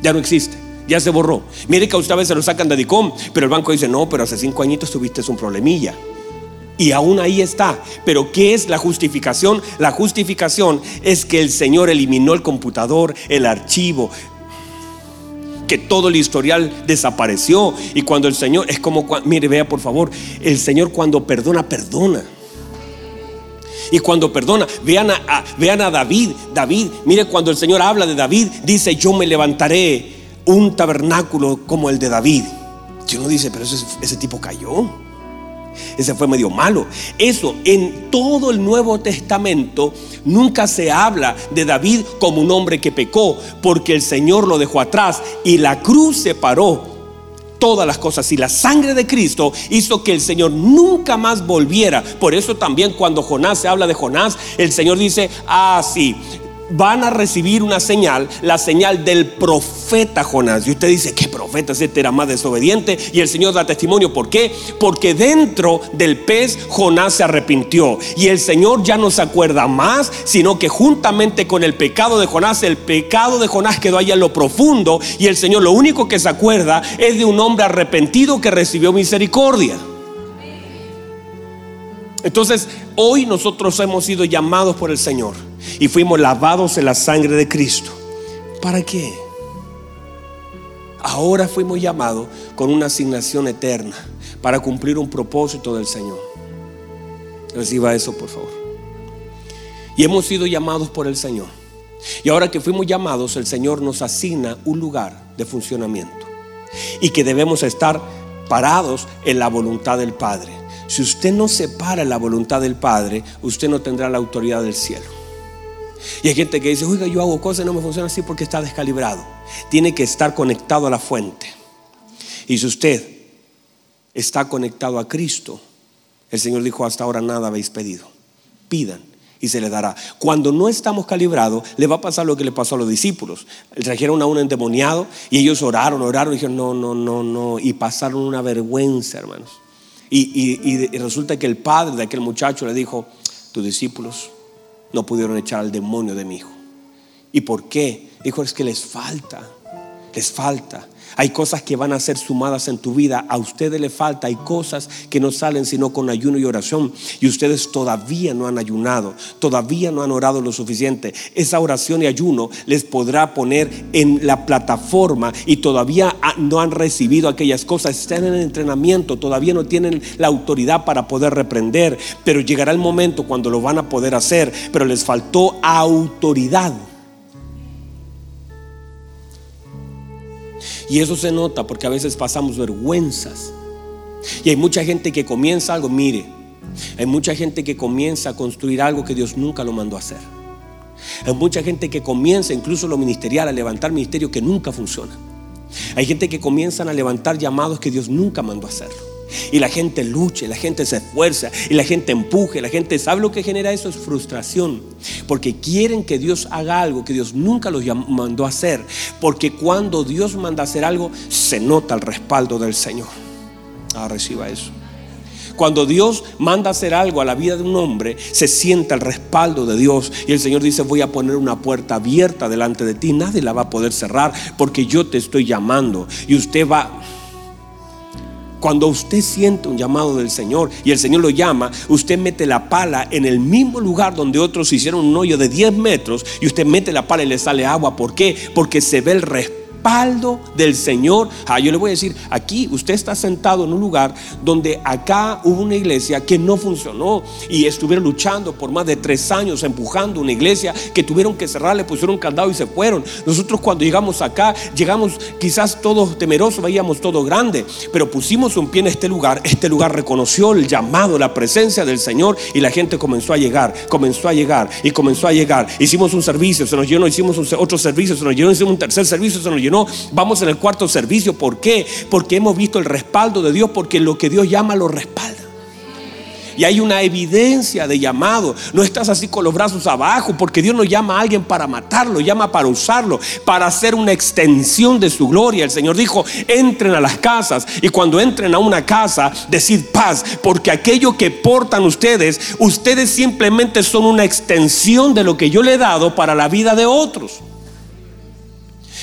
Ya no existe, ya se borró. Mire que a usted a veces lo sacan de DICOM, pero el banco dice, no, pero hace cinco añitos tuviste un problemilla. Y aún ahí está. Pero ¿qué es la justificación? La justificación es que el Señor eliminó el computador, el archivo, que todo el historial desapareció. Y cuando el Señor, es como, mire, vea por favor, el Señor cuando perdona, perdona. Y cuando perdona, vean a, vean a David, David, mire cuando el Señor habla de David, dice, yo me levantaré un tabernáculo como el de David. Y uno dice, pero ese, ese tipo cayó. Ese fue medio malo. Eso en todo el Nuevo Testamento nunca se habla de David como un hombre que pecó, porque el Señor lo dejó atrás y la cruz separó todas las cosas y la sangre de Cristo hizo que el Señor nunca más volviera. Por eso también cuando Jonás se habla de Jonás, el Señor dice, ah, sí, van a recibir una señal, la señal del profeta Jonás. Y usted dice, ¿qué profeta? Este era más desobediente. Y el Señor da testimonio. ¿Por qué? Porque dentro del pez Jonás se arrepintió. Y el Señor ya no se acuerda más, sino que juntamente con el pecado de Jonás, el pecado de Jonás quedó allá en lo profundo. Y el Señor lo único que se acuerda es de un hombre arrepentido que recibió misericordia. Entonces, hoy nosotros hemos sido llamados por el Señor y fuimos lavados en la sangre de Cristo. ¿Para qué? Ahora fuimos llamados con una asignación eterna para cumplir un propósito del Señor. Reciba eso, por favor. Y hemos sido llamados por el Señor. Y ahora que fuimos llamados, el Señor nos asigna un lugar de funcionamiento. Y que debemos estar parados en la voluntad del Padre. Si usted no se para en la voluntad del Padre, usted no tendrá la autoridad del cielo. Y hay gente que dice, oiga, yo hago cosas y no me funciona así porque está descalibrado. Tiene que estar conectado a la fuente. Y si usted está conectado a Cristo, el Señor dijo, hasta ahora nada habéis pedido. Pidan y se le dará. Cuando no estamos calibrados, le va a pasar lo que le pasó a los discípulos. Trajeron a un endemoniado y ellos oraron, oraron y dijeron, no, no, no, no. Y pasaron una vergüenza, hermanos. Y, y resulta que el padre de aquel muchacho le dijo, tus discípulos no pudieron echar al demonio de mi hijo. ¿Y por qué? Dijo, es que les falta, les falta. Hay cosas que van a ser sumadas en tu vida. A ustedes le falta. Hay cosas que no salen sino con ayuno y oración. Y ustedes todavía no han ayunado. Todavía no han orado lo suficiente. Esa oración y ayuno les podrá poner en la plataforma y todavía no han recibido aquellas cosas. Están en el entrenamiento. Todavía no tienen la autoridad para poder reprender. Pero llegará el momento cuando lo van a poder hacer. Pero les faltó autoridad. Y eso se nota porque a veces pasamos vergüenzas. Y hay mucha gente que comienza algo, mire, hay mucha gente que comienza a construir algo que Dios nunca lo mandó a hacer. Hay mucha gente que comienza incluso lo ministerial a levantar ministerios que nunca funcionan. Hay gente que comienzan a levantar llamados que Dios nunca mandó a hacerlo. Y la gente lucha, la gente se esfuerza, y la gente empuje, la gente sabe lo que genera eso es frustración. Porque quieren que Dios haga algo que Dios nunca los mandó a hacer. Porque cuando Dios manda a hacer algo, se nota el respaldo del Señor. Ah, reciba eso. Cuando Dios manda hacer algo a la vida de un hombre, se sienta el respaldo de Dios. Y el Señor dice, voy a poner una puerta abierta delante de ti. Nadie la va a poder cerrar porque yo te estoy llamando. Y usted va cuando usted siente un llamado del Señor y el Señor lo llama, usted mete la pala en el mismo lugar donde otros hicieron un hoyo de 10 metros y usted mete la pala y le sale agua. ¿Por qué? Porque se ve el respaldo respaldo del Señor. Ah, yo le voy a decir, aquí usted está sentado en un lugar donde acá hubo una iglesia que no funcionó y estuvieron luchando por más de tres años empujando una iglesia que tuvieron que cerrar, le pusieron un candado y se fueron. Nosotros cuando llegamos acá, llegamos quizás todos temerosos, veíamos todo grande, pero pusimos un pie en este lugar. Este lugar reconoció el llamado, la presencia del Señor y la gente comenzó a llegar, comenzó a llegar y comenzó a llegar. Hicimos un servicio, se nos llenó, hicimos otro servicio, se nos llenó, hicimos un tercer servicio, se nos llenó. Vamos en el cuarto servicio. ¿Por qué? Porque hemos visto el respaldo de Dios, porque lo que Dios llama lo respalda y hay una evidencia de llamado. No estás así con los brazos abajo porque Dios no llama a alguien para matarlo, llama para usarlo, para hacer una extensión de su gloria. El Señor dijo, entren a las casas y cuando entren a una casa, decid paz, porque aquello que portan ustedes, ustedes simplemente son una extensión de lo que yo le he dado para la vida de otros.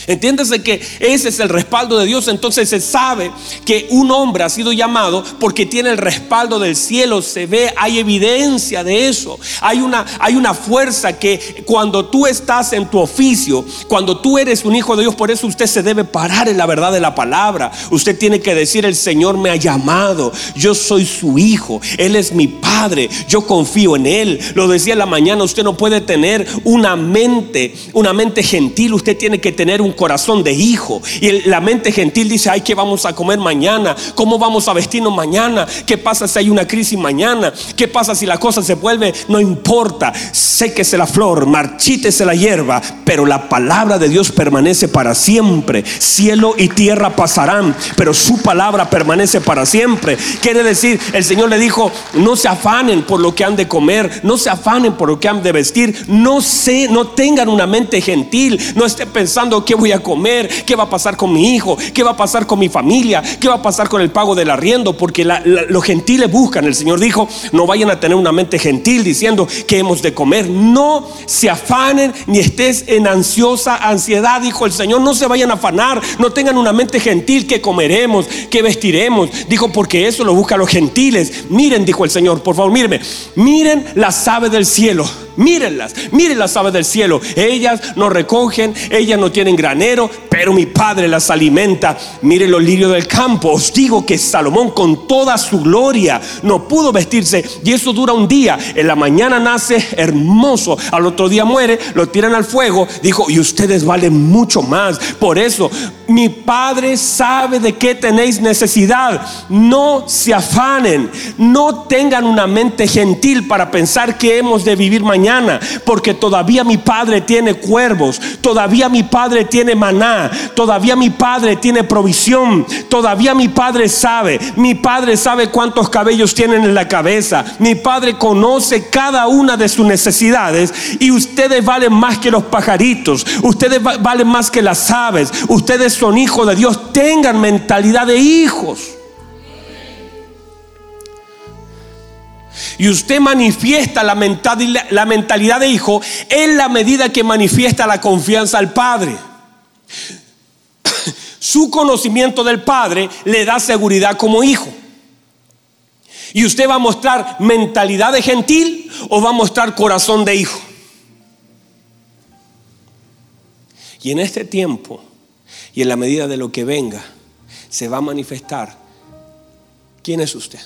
Entiéndase que ese es el respaldo de Dios. Entonces se sabe que un hombre ha sido llamado porque tiene el respaldo del cielo. Se ve, hay evidencia de eso. Hay una, hay una fuerza que cuando tú estás en tu oficio, cuando tú eres un hijo de Dios, por eso usted se debe parar en la verdad de la palabra. Usted tiene que decir, el Señor me ha llamado. Yo soy su hijo. Él es mi padre. Yo confío en Él. Lo decía en la mañana, usted no puede tener una mente, una mente gentil. Usted tiene que tener un corazón de hijo. Y la mente gentil dice, ay, ¿qué vamos a comer mañana? ¿Cómo vamos a vestirnos mañana? ¿Qué pasa si hay una crisis mañana? ¿Qué pasa si la cosa se vuelve? No importa, séquese la flor, marchítese la hierba, pero la palabra de Dios permanece para siempre. Cielo y tierra pasarán, pero su palabra permanece para siempre. Quiere decir, el Señor le dijo, no se afanen por lo que han de comer, no se afanen por lo que han de vestir, no se, no tengan una mente gentil, no esté pensando que a comer? ¿Qué va a pasar con mi hijo? ¿Qué va a pasar con mi familia? ¿Qué va a pasar con el pago del arriendo? Porque los gentiles buscan. El Señor dijo, no vayan a tener una mente gentil diciendo que hemos de comer. No se afanen ni estés en ansiosa ansiedad, dijo el Señor. No se vayan a afanar, no tengan una mente gentil que comeremos, que vestiremos. Dijo, porque eso lo buscan los gentiles. Miren, dijo el Señor, por favor, mírenme. Miren las aves del cielo Mírenlas, miren las aves del cielo. Ellas no recogen, ellas no tienen granero, pero mi Padre las alimenta. Miren los lirios del campo. Os digo que Salomón con toda su gloria no pudo vestirse y eso dura un día. En la mañana nace hermoso, al otro día muere, lo tiran al fuego. Dijo, y ustedes valen mucho más. Por eso, mi Padre sabe de qué tenéis necesidad. No se afanen, no tengan una mente gentil para pensar que hemos de vivir mañana porque todavía mi padre tiene cuervos, todavía mi padre tiene maná, todavía mi padre tiene provisión, todavía mi padre sabe, mi padre sabe cuántos cabellos tienen en la cabeza, mi padre conoce cada una de sus necesidades y ustedes valen más que los pajaritos, ustedes valen más que las aves, ustedes son hijos de Dios, tengan mentalidad de hijos. Y usted manifiesta la mentalidad, la mentalidad de hijo en la medida que manifiesta la confianza al Padre. Su conocimiento del Padre le da seguridad como hijo. Y usted va a mostrar mentalidad de gentil o va a mostrar corazón de hijo. Y en este tiempo y en la medida de lo que venga, se va a manifestar quién es usted.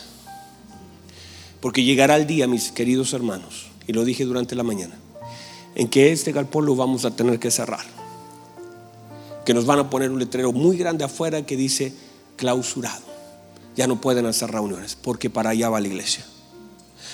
Porque llegará el día, mis queridos hermanos, y lo dije durante la mañana, en que este galpón lo vamos a tener que cerrar. Que nos van a poner un letrero muy grande afuera que dice clausurado. Ya no pueden hacer reuniones porque para allá va la iglesia.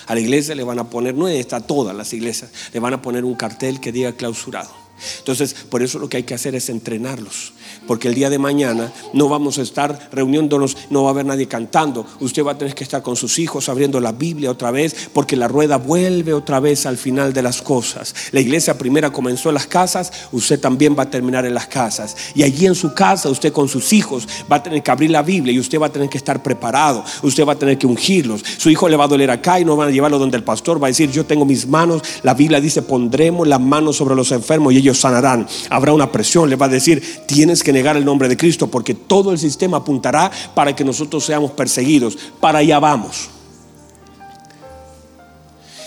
A la iglesia le van a poner, no está todas las iglesias, le van a poner un cartel que diga clausurado. Entonces, por eso lo que hay que hacer es entrenarlos. Porque el día de mañana no vamos a estar reuniéndonos, no va a haber nadie cantando. Usted va a tener que estar con sus hijos abriendo la Biblia otra vez, porque la rueda vuelve otra vez al final de las cosas. La iglesia primera comenzó en las casas, usted también va a terminar en las casas. Y allí en su casa, usted con sus hijos va a tener que abrir la Biblia y usted va a tener que estar preparado. Usted va a tener que ungirlos. Su hijo le va a doler acá y no van a llevarlo donde el pastor va a decir, yo tengo mis manos. La Biblia dice, pondremos las manos sobre los enfermos y ellos sanarán. Habrá una presión, le va a decir, tienes que negar el nombre de Cristo porque todo el sistema apuntará para que nosotros seamos perseguidos. Para allá vamos.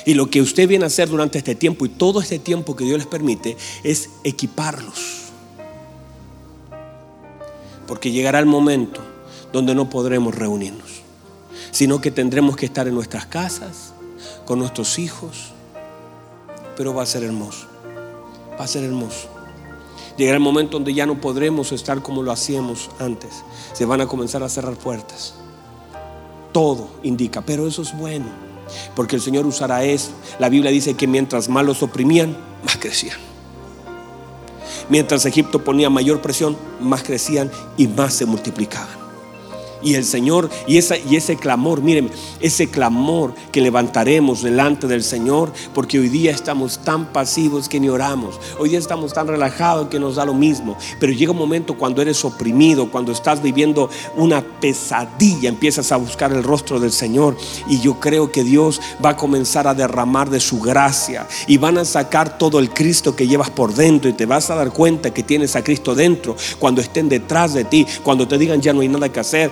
Y lo que usted viene a hacer durante este tiempo y todo este tiempo que Dios les permite es equiparlos. Porque llegará el momento donde no podremos reunirnos, sino que tendremos que estar en nuestras casas, con nuestros hijos, pero va a ser hermoso, va a ser hermoso. Llegará el momento donde ya no podremos estar como lo hacíamos antes, se van a comenzar a cerrar puertas. Todo indica, pero eso es bueno, porque el Señor usará eso. La Biblia dice que mientras más los oprimían, más crecían. Mientras Egipto ponía mayor presión, más crecían y más se multiplicaban. Y el Señor, y, esa, y ese clamor, miren, ese clamor que levantaremos delante del Señor, porque hoy día estamos tan pasivos que ni oramos, hoy día estamos tan relajados que nos da lo mismo, pero llega un momento cuando eres oprimido, cuando estás viviendo una pesadilla, empiezas a buscar el rostro del Señor y yo creo que Dios va a comenzar a derramar de su gracia y van a sacar todo el Cristo que llevas por dentro y te vas a dar cuenta que tienes a Cristo dentro cuando estén detrás de ti, cuando te digan ya no hay nada que hacer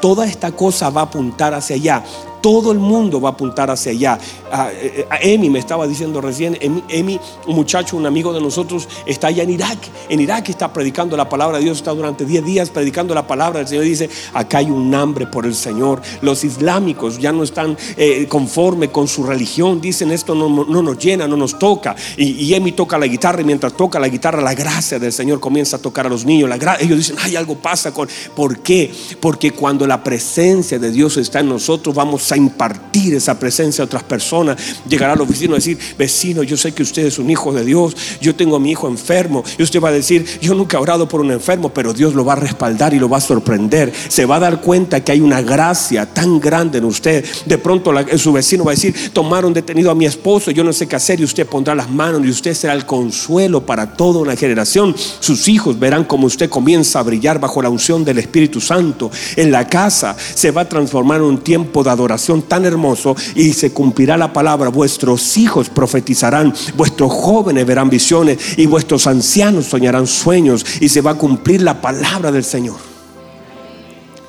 toda esta cosa va a apuntar hacia allá. Todo el mundo va a apuntar hacia allá. A, eh, Emi me estaba diciendo recién, Emi, un muchacho, un amigo de nosotros, está allá en Irak. En Irak está predicando la palabra de Dios, está durante 10 días predicando la palabra del Señor. dice, acá hay un hambre por el Señor. Los islámicos ya no están eh, conforme con su religión. Dicen, esto no, nos llena, no nos toca. Y, Emi toca la guitarra y mientras toca la guitarra, la gracia del Señor comienza a tocar a los niños. La ellos dicen, ay, algo pasa con... ¿Por qué? Porque cuando la presencia de Dios está en nosotros, vamos a impartir esa presencia a otras personas. Llegará al oficina a decir, vecino, yo sé que usted es un hijo de Dios, yo tengo a mi hijo enfermo. Y usted va a decir, yo nunca he orado por un enfermo, pero Dios lo va a respaldar y lo va a sorprender. Se va a dar cuenta que hay una gracia tan grande en usted. De pronto su vecino va a decir, tomaron detenido a mi esposo, yo no sé qué hacer y usted pondrá las manos y usted será el consuelo para toda una generación. Sus hijos verán como usted comienza a brillar bajo la unción del Espíritu Santo. En la casa se va a transformar en un tiempo de adoración tan hermoso y se cumplirá la palabra. Vuestros hijos profetizarán, vuestros jóvenes verán visiones y vuestros ancianos soñarán sueños y se va a cumplir la palabra del Señor.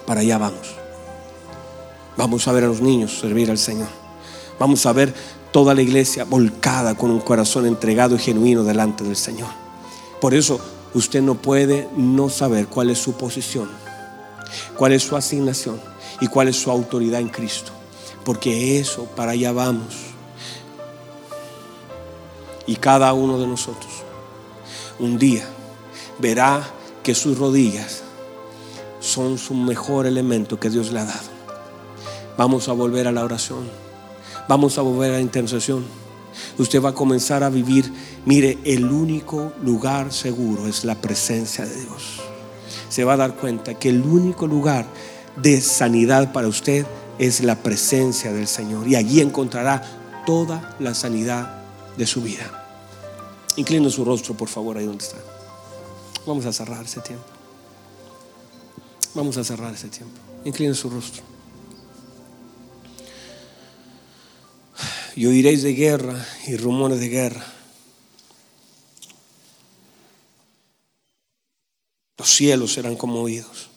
Para allá vamos. Vamos a ver a los niños servir al Señor. Vamos a ver toda la iglesia volcada con un corazón entregado y genuino delante del Señor. Por eso usted no puede no saber cuál es su posición, cuál es su asignación y cuál es su autoridad en Cristo porque eso, para allá vamos. Y cada uno de nosotros un día verá que sus rodillas son su mejor elemento que Dios le ha dado. Vamos a volver a la oración. Vamos a volver a la intercesión. Usted va a comenzar a vivir. Mire, el único lugar seguro es la presencia de Dios. Se va a dar cuenta que el único lugar de sanidad para usted es la presencia del Señor y allí encontrará toda la sanidad de su vida. Inclina su rostro, por favor, ahí donde está. Vamos a cerrar ese tiempo. Vamos a cerrar ese tiempo. Inclina su rostro. Y oiréis de guerra y rumores de guerra. Los cielos serán conmovidos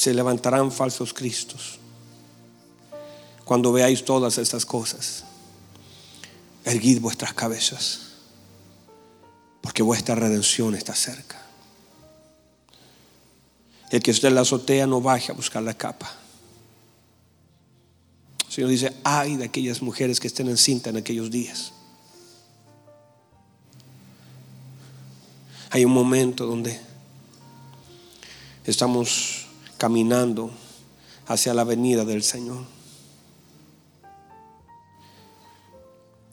se levantarán falsos cristos. Cuando veáis todas estas cosas, erguid vuestras cabezas, porque vuestra redención está cerca. El que esté en la azotea no baje a buscar la capa. El Señor dice, ay de aquellas mujeres que estén en cinta en aquellos días. Hay un momento donde estamos caminando hacia la venida del Señor.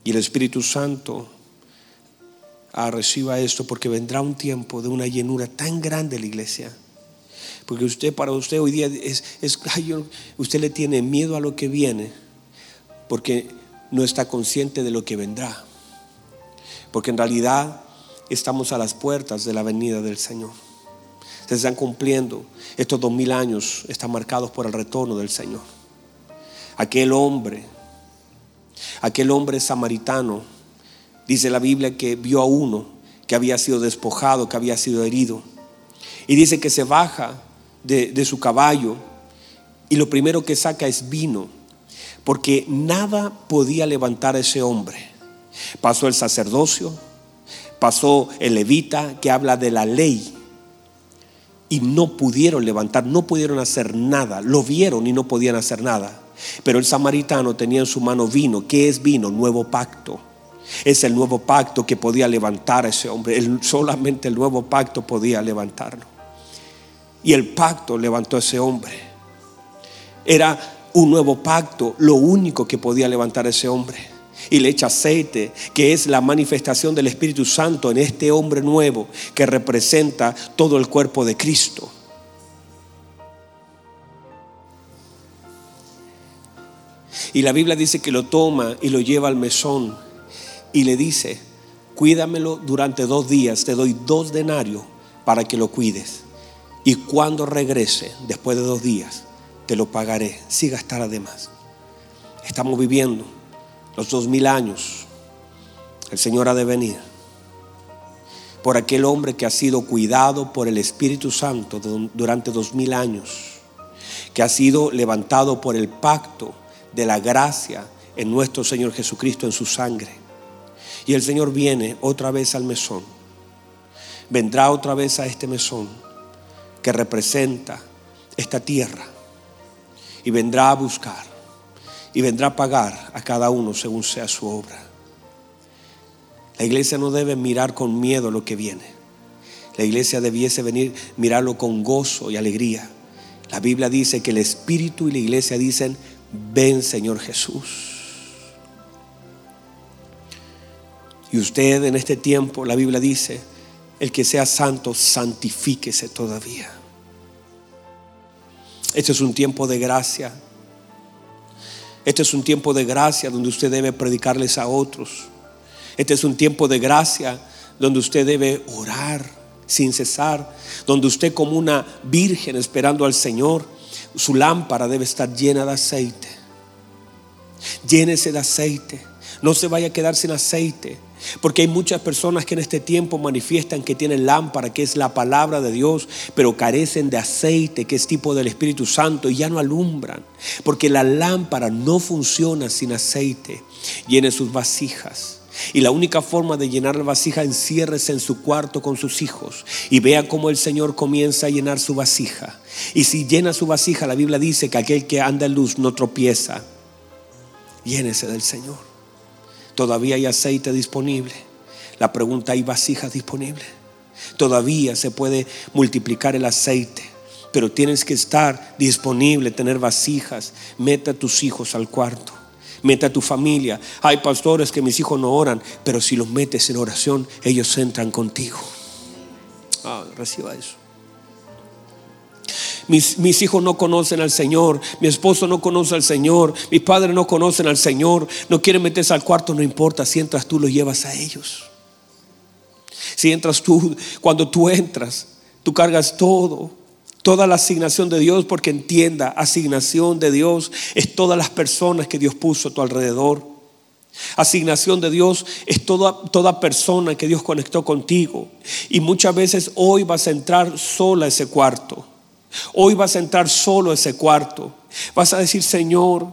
Y el Espíritu Santo ah, reciba esto porque vendrá un tiempo de una llenura tan grande en la iglesia. Porque usted, para usted hoy día, es, es usted le tiene miedo a lo que viene porque no está consciente de lo que vendrá. Porque en realidad estamos a las puertas de la venida del Señor se están cumpliendo. Estos dos mil años están marcados por el retorno del Señor. Aquel hombre, aquel hombre samaritano, dice la Biblia que vio a uno que había sido despojado, que había sido herido. Y dice que se baja de, de su caballo y lo primero que saca es vino, porque nada podía levantar a ese hombre. Pasó el sacerdocio, pasó el levita que habla de la ley y no pudieron levantar, no pudieron hacer nada. Lo vieron y no podían hacer nada. Pero el samaritano tenía en su mano vino. ¿Qué es vino? Nuevo pacto. Es el nuevo pacto que podía levantar a ese hombre. solamente el nuevo pacto podía levantarlo. Y el pacto levantó a ese hombre. Era un nuevo pacto lo único que podía levantar a ese hombre. Y le echa aceite, que es la manifestación del Espíritu Santo en este hombre nuevo que representa todo el cuerpo de Cristo. Y la Biblia dice que lo toma y lo lleva al mesón y le dice, cuídamelo durante dos días, te doy dos denarios para que lo cuides. Y cuando regrese, después de dos días, te lo pagaré, si gastar más Estamos viviendo los dos mil años. El Señor ha de venir por aquel hombre que ha sido cuidado por el Espíritu Santo durante dos mil años, que ha sido levantado por el pacto de la gracia en nuestro Señor Jesucristo en su sangre. Y el Señor viene otra vez al mesón. Vendrá otra vez a este mesón que representa esta tierra. Y vendrá a buscar. Y vendrá a pagar a cada uno según sea su obra. La iglesia no debe mirar con miedo lo que viene. La iglesia debiese venir, mirarlo con gozo y alegría. La Biblia dice que el Espíritu y la iglesia dicen, ven Señor Jesús. Y usted en este tiempo, la Biblia dice, el que sea santo, santifíquese todavía. Este es un tiempo de gracia. Este es un tiempo de gracia donde usted debe predicarles a otros. Este es un tiempo de gracia donde usted debe orar sin cesar, donde usted como una virgen esperando al Señor su lámpara debe estar llena de aceite. Llénese de aceite. No se vaya a quedar sin aceite. Porque hay muchas personas que en este tiempo manifiestan que tienen lámpara, que es la palabra de Dios, pero carecen de aceite, que es tipo del Espíritu Santo, y ya no alumbran. Porque la lámpara no funciona sin aceite. Llene sus vasijas. Y la única forma de llenar la vasija, enciérrese en su cuarto con sus hijos y vea cómo el Señor comienza a llenar su vasija. Y si llena su vasija, la Biblia dice que aquel que anda en luz no tropieza. Llénese del Señor. Todavía hay aceite disponible. La pregunta, ¿hay vasijas disponibles? Todavía se puede multiplicar el aceite, pero tienes que estar disponible, tener vasijas. Meta a tus hijos al cuarto. Mete a tu familia. Hay pastores que mis hijos no oran, pero si los metes en oración, ellos entran contigo. Ah, reciba eso. Mis, hijos no conocen al Señor, mi esposo no conoce al Señor, mis padres no conocen al Señor, no quieren meterse al cuarto, no importa, si entras tú los llevas a ellos. Si entras tú, cuando tú entras, tú cargas todo toda la asignación de Dios, porque entienda, asignación de Dios es todas las personas que Dios puso a tu alrededor. Asignación de Dios es toda, toda persona que Dios conectó contigo. Y muchas veces hoy vas a entrar sola a ese cuarto. Hoy vas a entrar solo a ese cuarto. Vas a decir, Señor,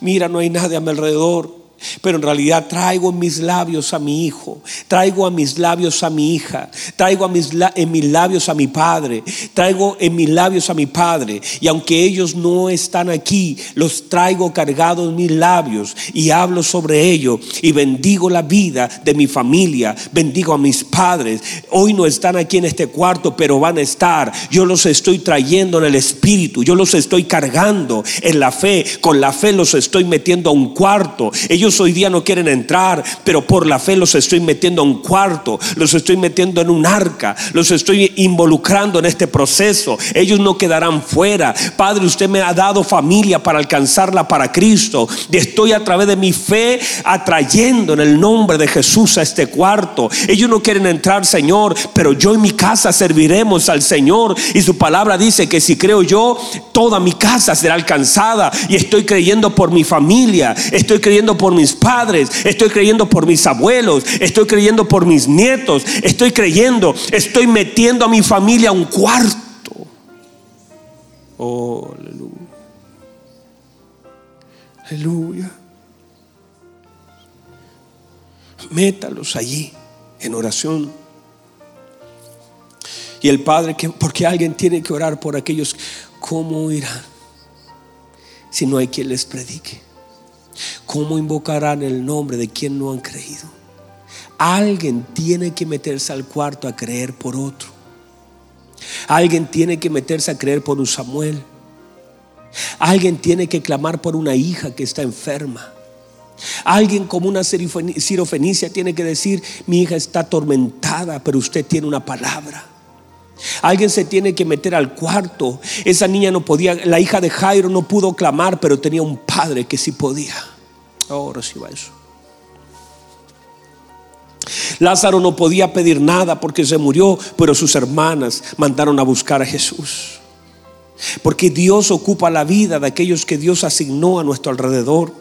mira, no hay nadie a mi alrededor. Pero en realidad traigo en mis labios a mi hijo, traigo a mis labios a mi hija, traigo a mis, en mis labios a mi padre, traigo en mis labios a mi padre. Y aunque ellos no están aquí, los traigo cargados en mis labios y hablo sobre ello y bendigo la vida de mi familia, bendigo a mis padres. Hoy no están aquí en este cuarto, pero van a estar. Yo los estoy trayendo en el espíritu, yo los estoy cargando en la fe, con la fe los estoy metiendo a un cuarto. Ellos hoy día no quieren entrar, pero por la fe los estoy metiendo a un cuarto, los estoy metiendo en un arca, los estoy involucrando en este proceso. Ellos no quedarán fuera. Padre, usted me ha dado familia para alcanzarla para Cristo. Y estoy a través de mi fe atrayendo en el nombre de Jesús a este cuarto. Ellos no quieren entrar, Señor, pero yo en mi casa serviremos al Señor. Y su palabra dice que si creo yo, toda mi casa será alcanzada. Y estoy creyendo por mi familia, estoy creyendo por mis padres, estoy creyendo por mis abuelos, estoy creyendo por mis nietos, estoy creyendo, estoy metiendo a mi familia a un cuarto. Oh, aleluya. Aleluya. Métalos allí en oración. Y el Padre, que, porque alguien tiene que orar por aquellos, ¿cómo irán si no hay quien les predique? ¿Cómo invocarán el nombre de quien no han creído? Alguien tiene que meterse al cuarto a creer por otro. Alguien tiene que meterse a creer por un Samuel. Alguien tiene que clamar por una hija que está enferma. Alguien como una sirofenicia tiene que decir, mi hija está atormentada, pero usted tiene una palabra. Alguien se tiene que meter al cuarto. Esa niña no podía, la hija de Jairo no pudo clamar, pero tenía un padre que sí podía. Oh, reciba eso. Lázaro no podía pedir nada porque se murió, pero sus hermanas mandaron a buscar a Jesús. Porque Dios ocupa la vida de aquellos que Dios asignó a nuestro alrededor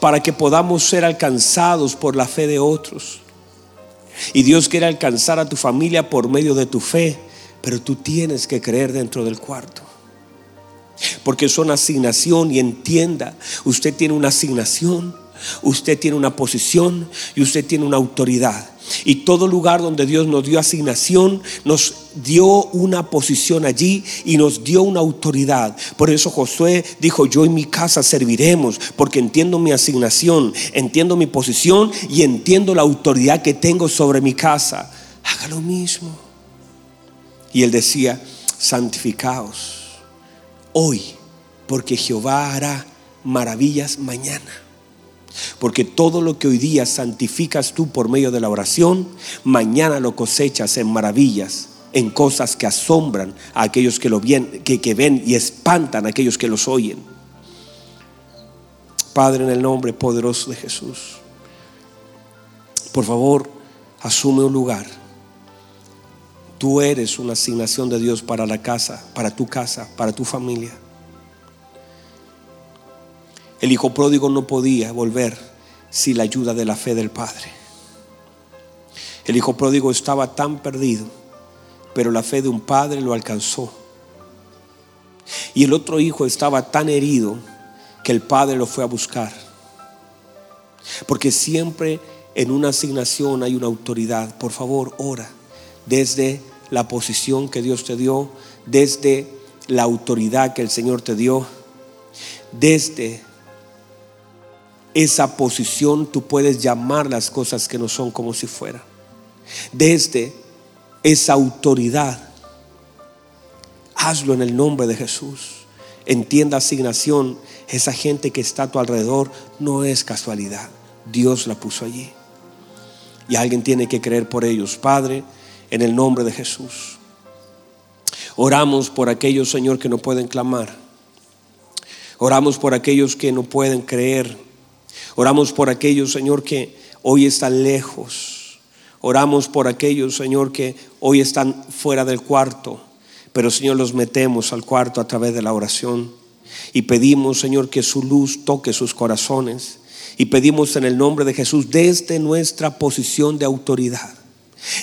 para que podamos ser alcanzados por la fe de otros. Y Dios quiere alcanzar a tu familia por medio de tu fe, pero tú tienes que creer dentro del cuarto. Porque una asignación y entienda, usted tiene una asignación, usted tiene una posición y usted tiene una autoridad. Y todo lugar donde Dios nos dio asignación, nos dio una posición allí y nos dio una autoridad. Por eso Josué dijo, yo en mi casa serviremos, porque entiendo mi asignación, entiendo mi posición y entiendo la autoridad que tengo sobre mi casa. Haga lo mismo. Y él decía, santificaos hoy, porque Jehová hará maravillas mañana. Porque todo lo que hoy día santificas tú por medio de la oración, mañana lo cosechas en maravillas, en cosas que asombran a aquellos que lo ven, que, que ven y espantan a aquellos que los oyen. Padre, en el nombre poderoso de Jesús, por favor, asume un lugar. Tú eres una asignación de Dios para la casa, para tu casa, para tu familia. El hijo pródigo no podía volver sin la ayuda de la fe del Padre. El hijo pródigo estaba tan perdido, pero la fe de un padre lo alcanzó. Y el otro hijo estaba tan herido que el padre lo fue a buscar. Porque siempre en una asignación hay una autoridad. Por favor, ora desde la posición que Dios te dio, desde la autoridad que el Señor te dio, desde esa posición tú puedes llamar las cosas que no son como si fueran. Desde esa autoridad, hazlo en el nombre de Jesús. Entienda asignación, esa gente que está a tu alrededor no es casualidad. Dios la puso allí. Y alguien tiene que creer por ellos. Padre, en el nombre de Jesús. Oramos por aquellos, Señor, que no pueden clamar. Oramos por aquellos que no pueden creer Oramos por aquellos, Señor, que hoy están lejos. Oramos por aquellos, Señor, que hoy están fuera del cuarto. Pero, Señor, los metemos al cuarto a través de la oración. Y pedimos, Señor, que su luz toque sus corazones. Y pedimos en el nombre de Jesús desde nuestra posición de autoridad,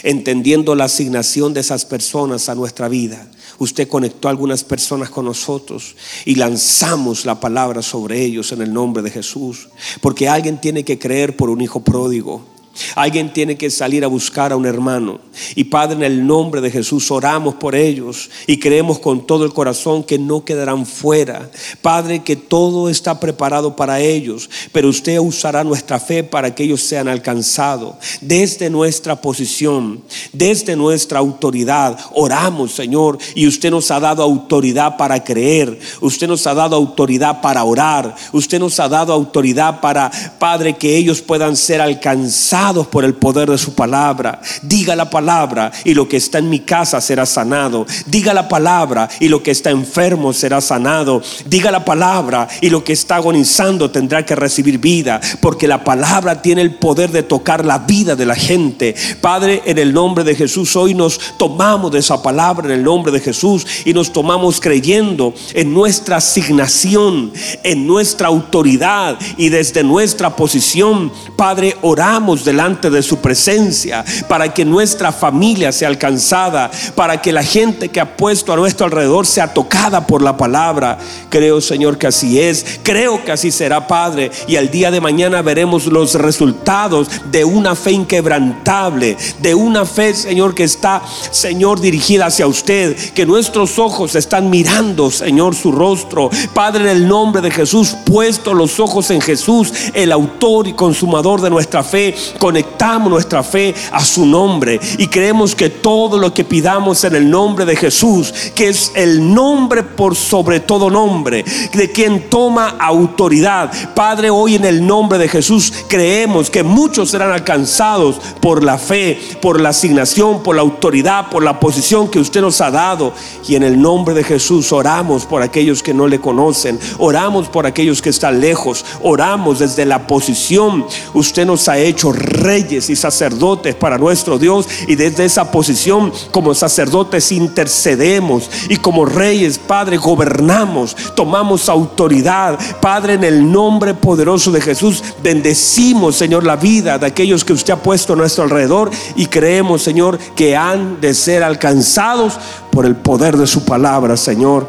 entendiendo la asignación de esas personas a nuestra vida usted conectó a algunas personas con nosotros y lanzamos la palabra sobre ellos en el nombre de Jesús. Porque alguien tiene que creer por un hijo pródigo. Alguien tiene que salir a buscar a un hermano. Y Padre, en el nombre de Jesús oramos por ellos y creemos con todo el corazón que no quedarán fuera. Padre, que todo está preparado para ellos, pero usted usará nuestra fe para que ellos sean alcanzados. Desde nuestra posición, desde nuestra autoridad, oramos, Señor, y usted nos ha dado autoridad para creer. Usted nos ha dado autoridad para orar. Usted nos ha dado autoridad para, Padre, que ellos puedan ser alcanzados por el poder de su palabra. Diga la palabra y lo que está en mi casa será sanado. Diga la palabra y lo que está enfermo será sanado. Diga la palabra y lo que está agonizando tendrá que recibir vida. Porque la palabra tiene el poder de tocar la vida de la gente. Padre, en el nombre de Jesús, hoy nos tomamos de esa palabra en el nombre de Jesús y nos tomamos creyendo en nuestra asignación, en nuestra autoridad y desde nuestra posición. Padre, oramos de delante de su presencia, para que nuestra familia sea alcanzada, para que la gente que ha puesto a nuestro alrededor sea tocada por la palabra. Creo, Señor, que así es. Creo que así será, Padre. Y al día de mañana veremos los resultados de una fe inquebrantable, de una fe, Señor, que está, Señor, dirigida hacia usted, que nuestros ojos están mirando, Señor, su rostro. Padre, en el nombre de Jesús, puesto los ojos en Jesús, el autor y consumador de nuestra fe, conectamos nuestra fe a su nombre y creemos que todo lo que pidamos en el nombre de Jesús, que es el nombre por sobre todo nombre, de quien toma autoridad. Padre, hoy en el nombre de Jesús creemos que muchos serán alcanzados por la fe, por la asignación, por la autoridad, por la posición que usted nos ha dado. Y en el nombre de Jesús oramos por aquellos que no le conocen, oramos por aquellos que están lejos, oramos desde la posición. Usted nos ha hecho reyes y sacerdotes para nuestro Dios y desde esa posición como sacerdotes intercedemos y como reyes, Padre, gobernamos, tomamos autoridad. Padre, en el nombre poderoso de Jesús, bendecimos, Señor, la vida de aquellos que usted ha puesto a nuestro alrededor y creemos, Señor, que han de ser alcanzados por el poder de su palabra, Señor.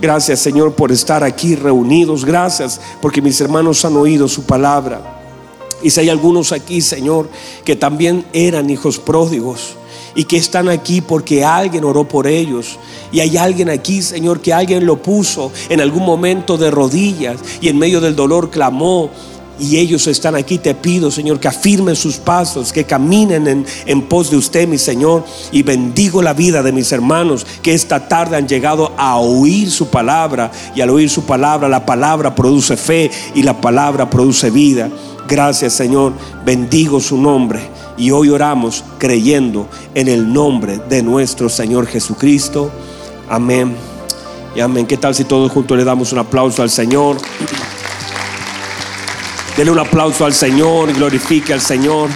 Gracias, Señor, por estar aquí reunidos. Gracias porque mis hermanos han oído su palabra. Y si hay algunos aquí, Señor, que también eran hijos pródigos y que están aquí porque alguien oró por ellos. Y hay alguien aquí, Señor, que alguien lo puso en algún momento de rodillas y en medio del dolor clamó. Y ellos están aquí, te pido, Señor, que afirmen sus pasos, que caminen en, en, pos de usted, mi Señor. Y bendigo la vida de mis hermanos que esta tarde han llegado a oír su palabra. Y al oír su palabra, la palabra produce fe y la palabra produce vida. Gracias Señor, bendigo su nombre y hoy oramos creyendo en el nombre de nuestro Señor Jesucristo. Amén. Y amén. ¿Qué tal si todos juntos le damos un aplauso al Señor? Dele un aplauso al Señor, glorifique al Señor.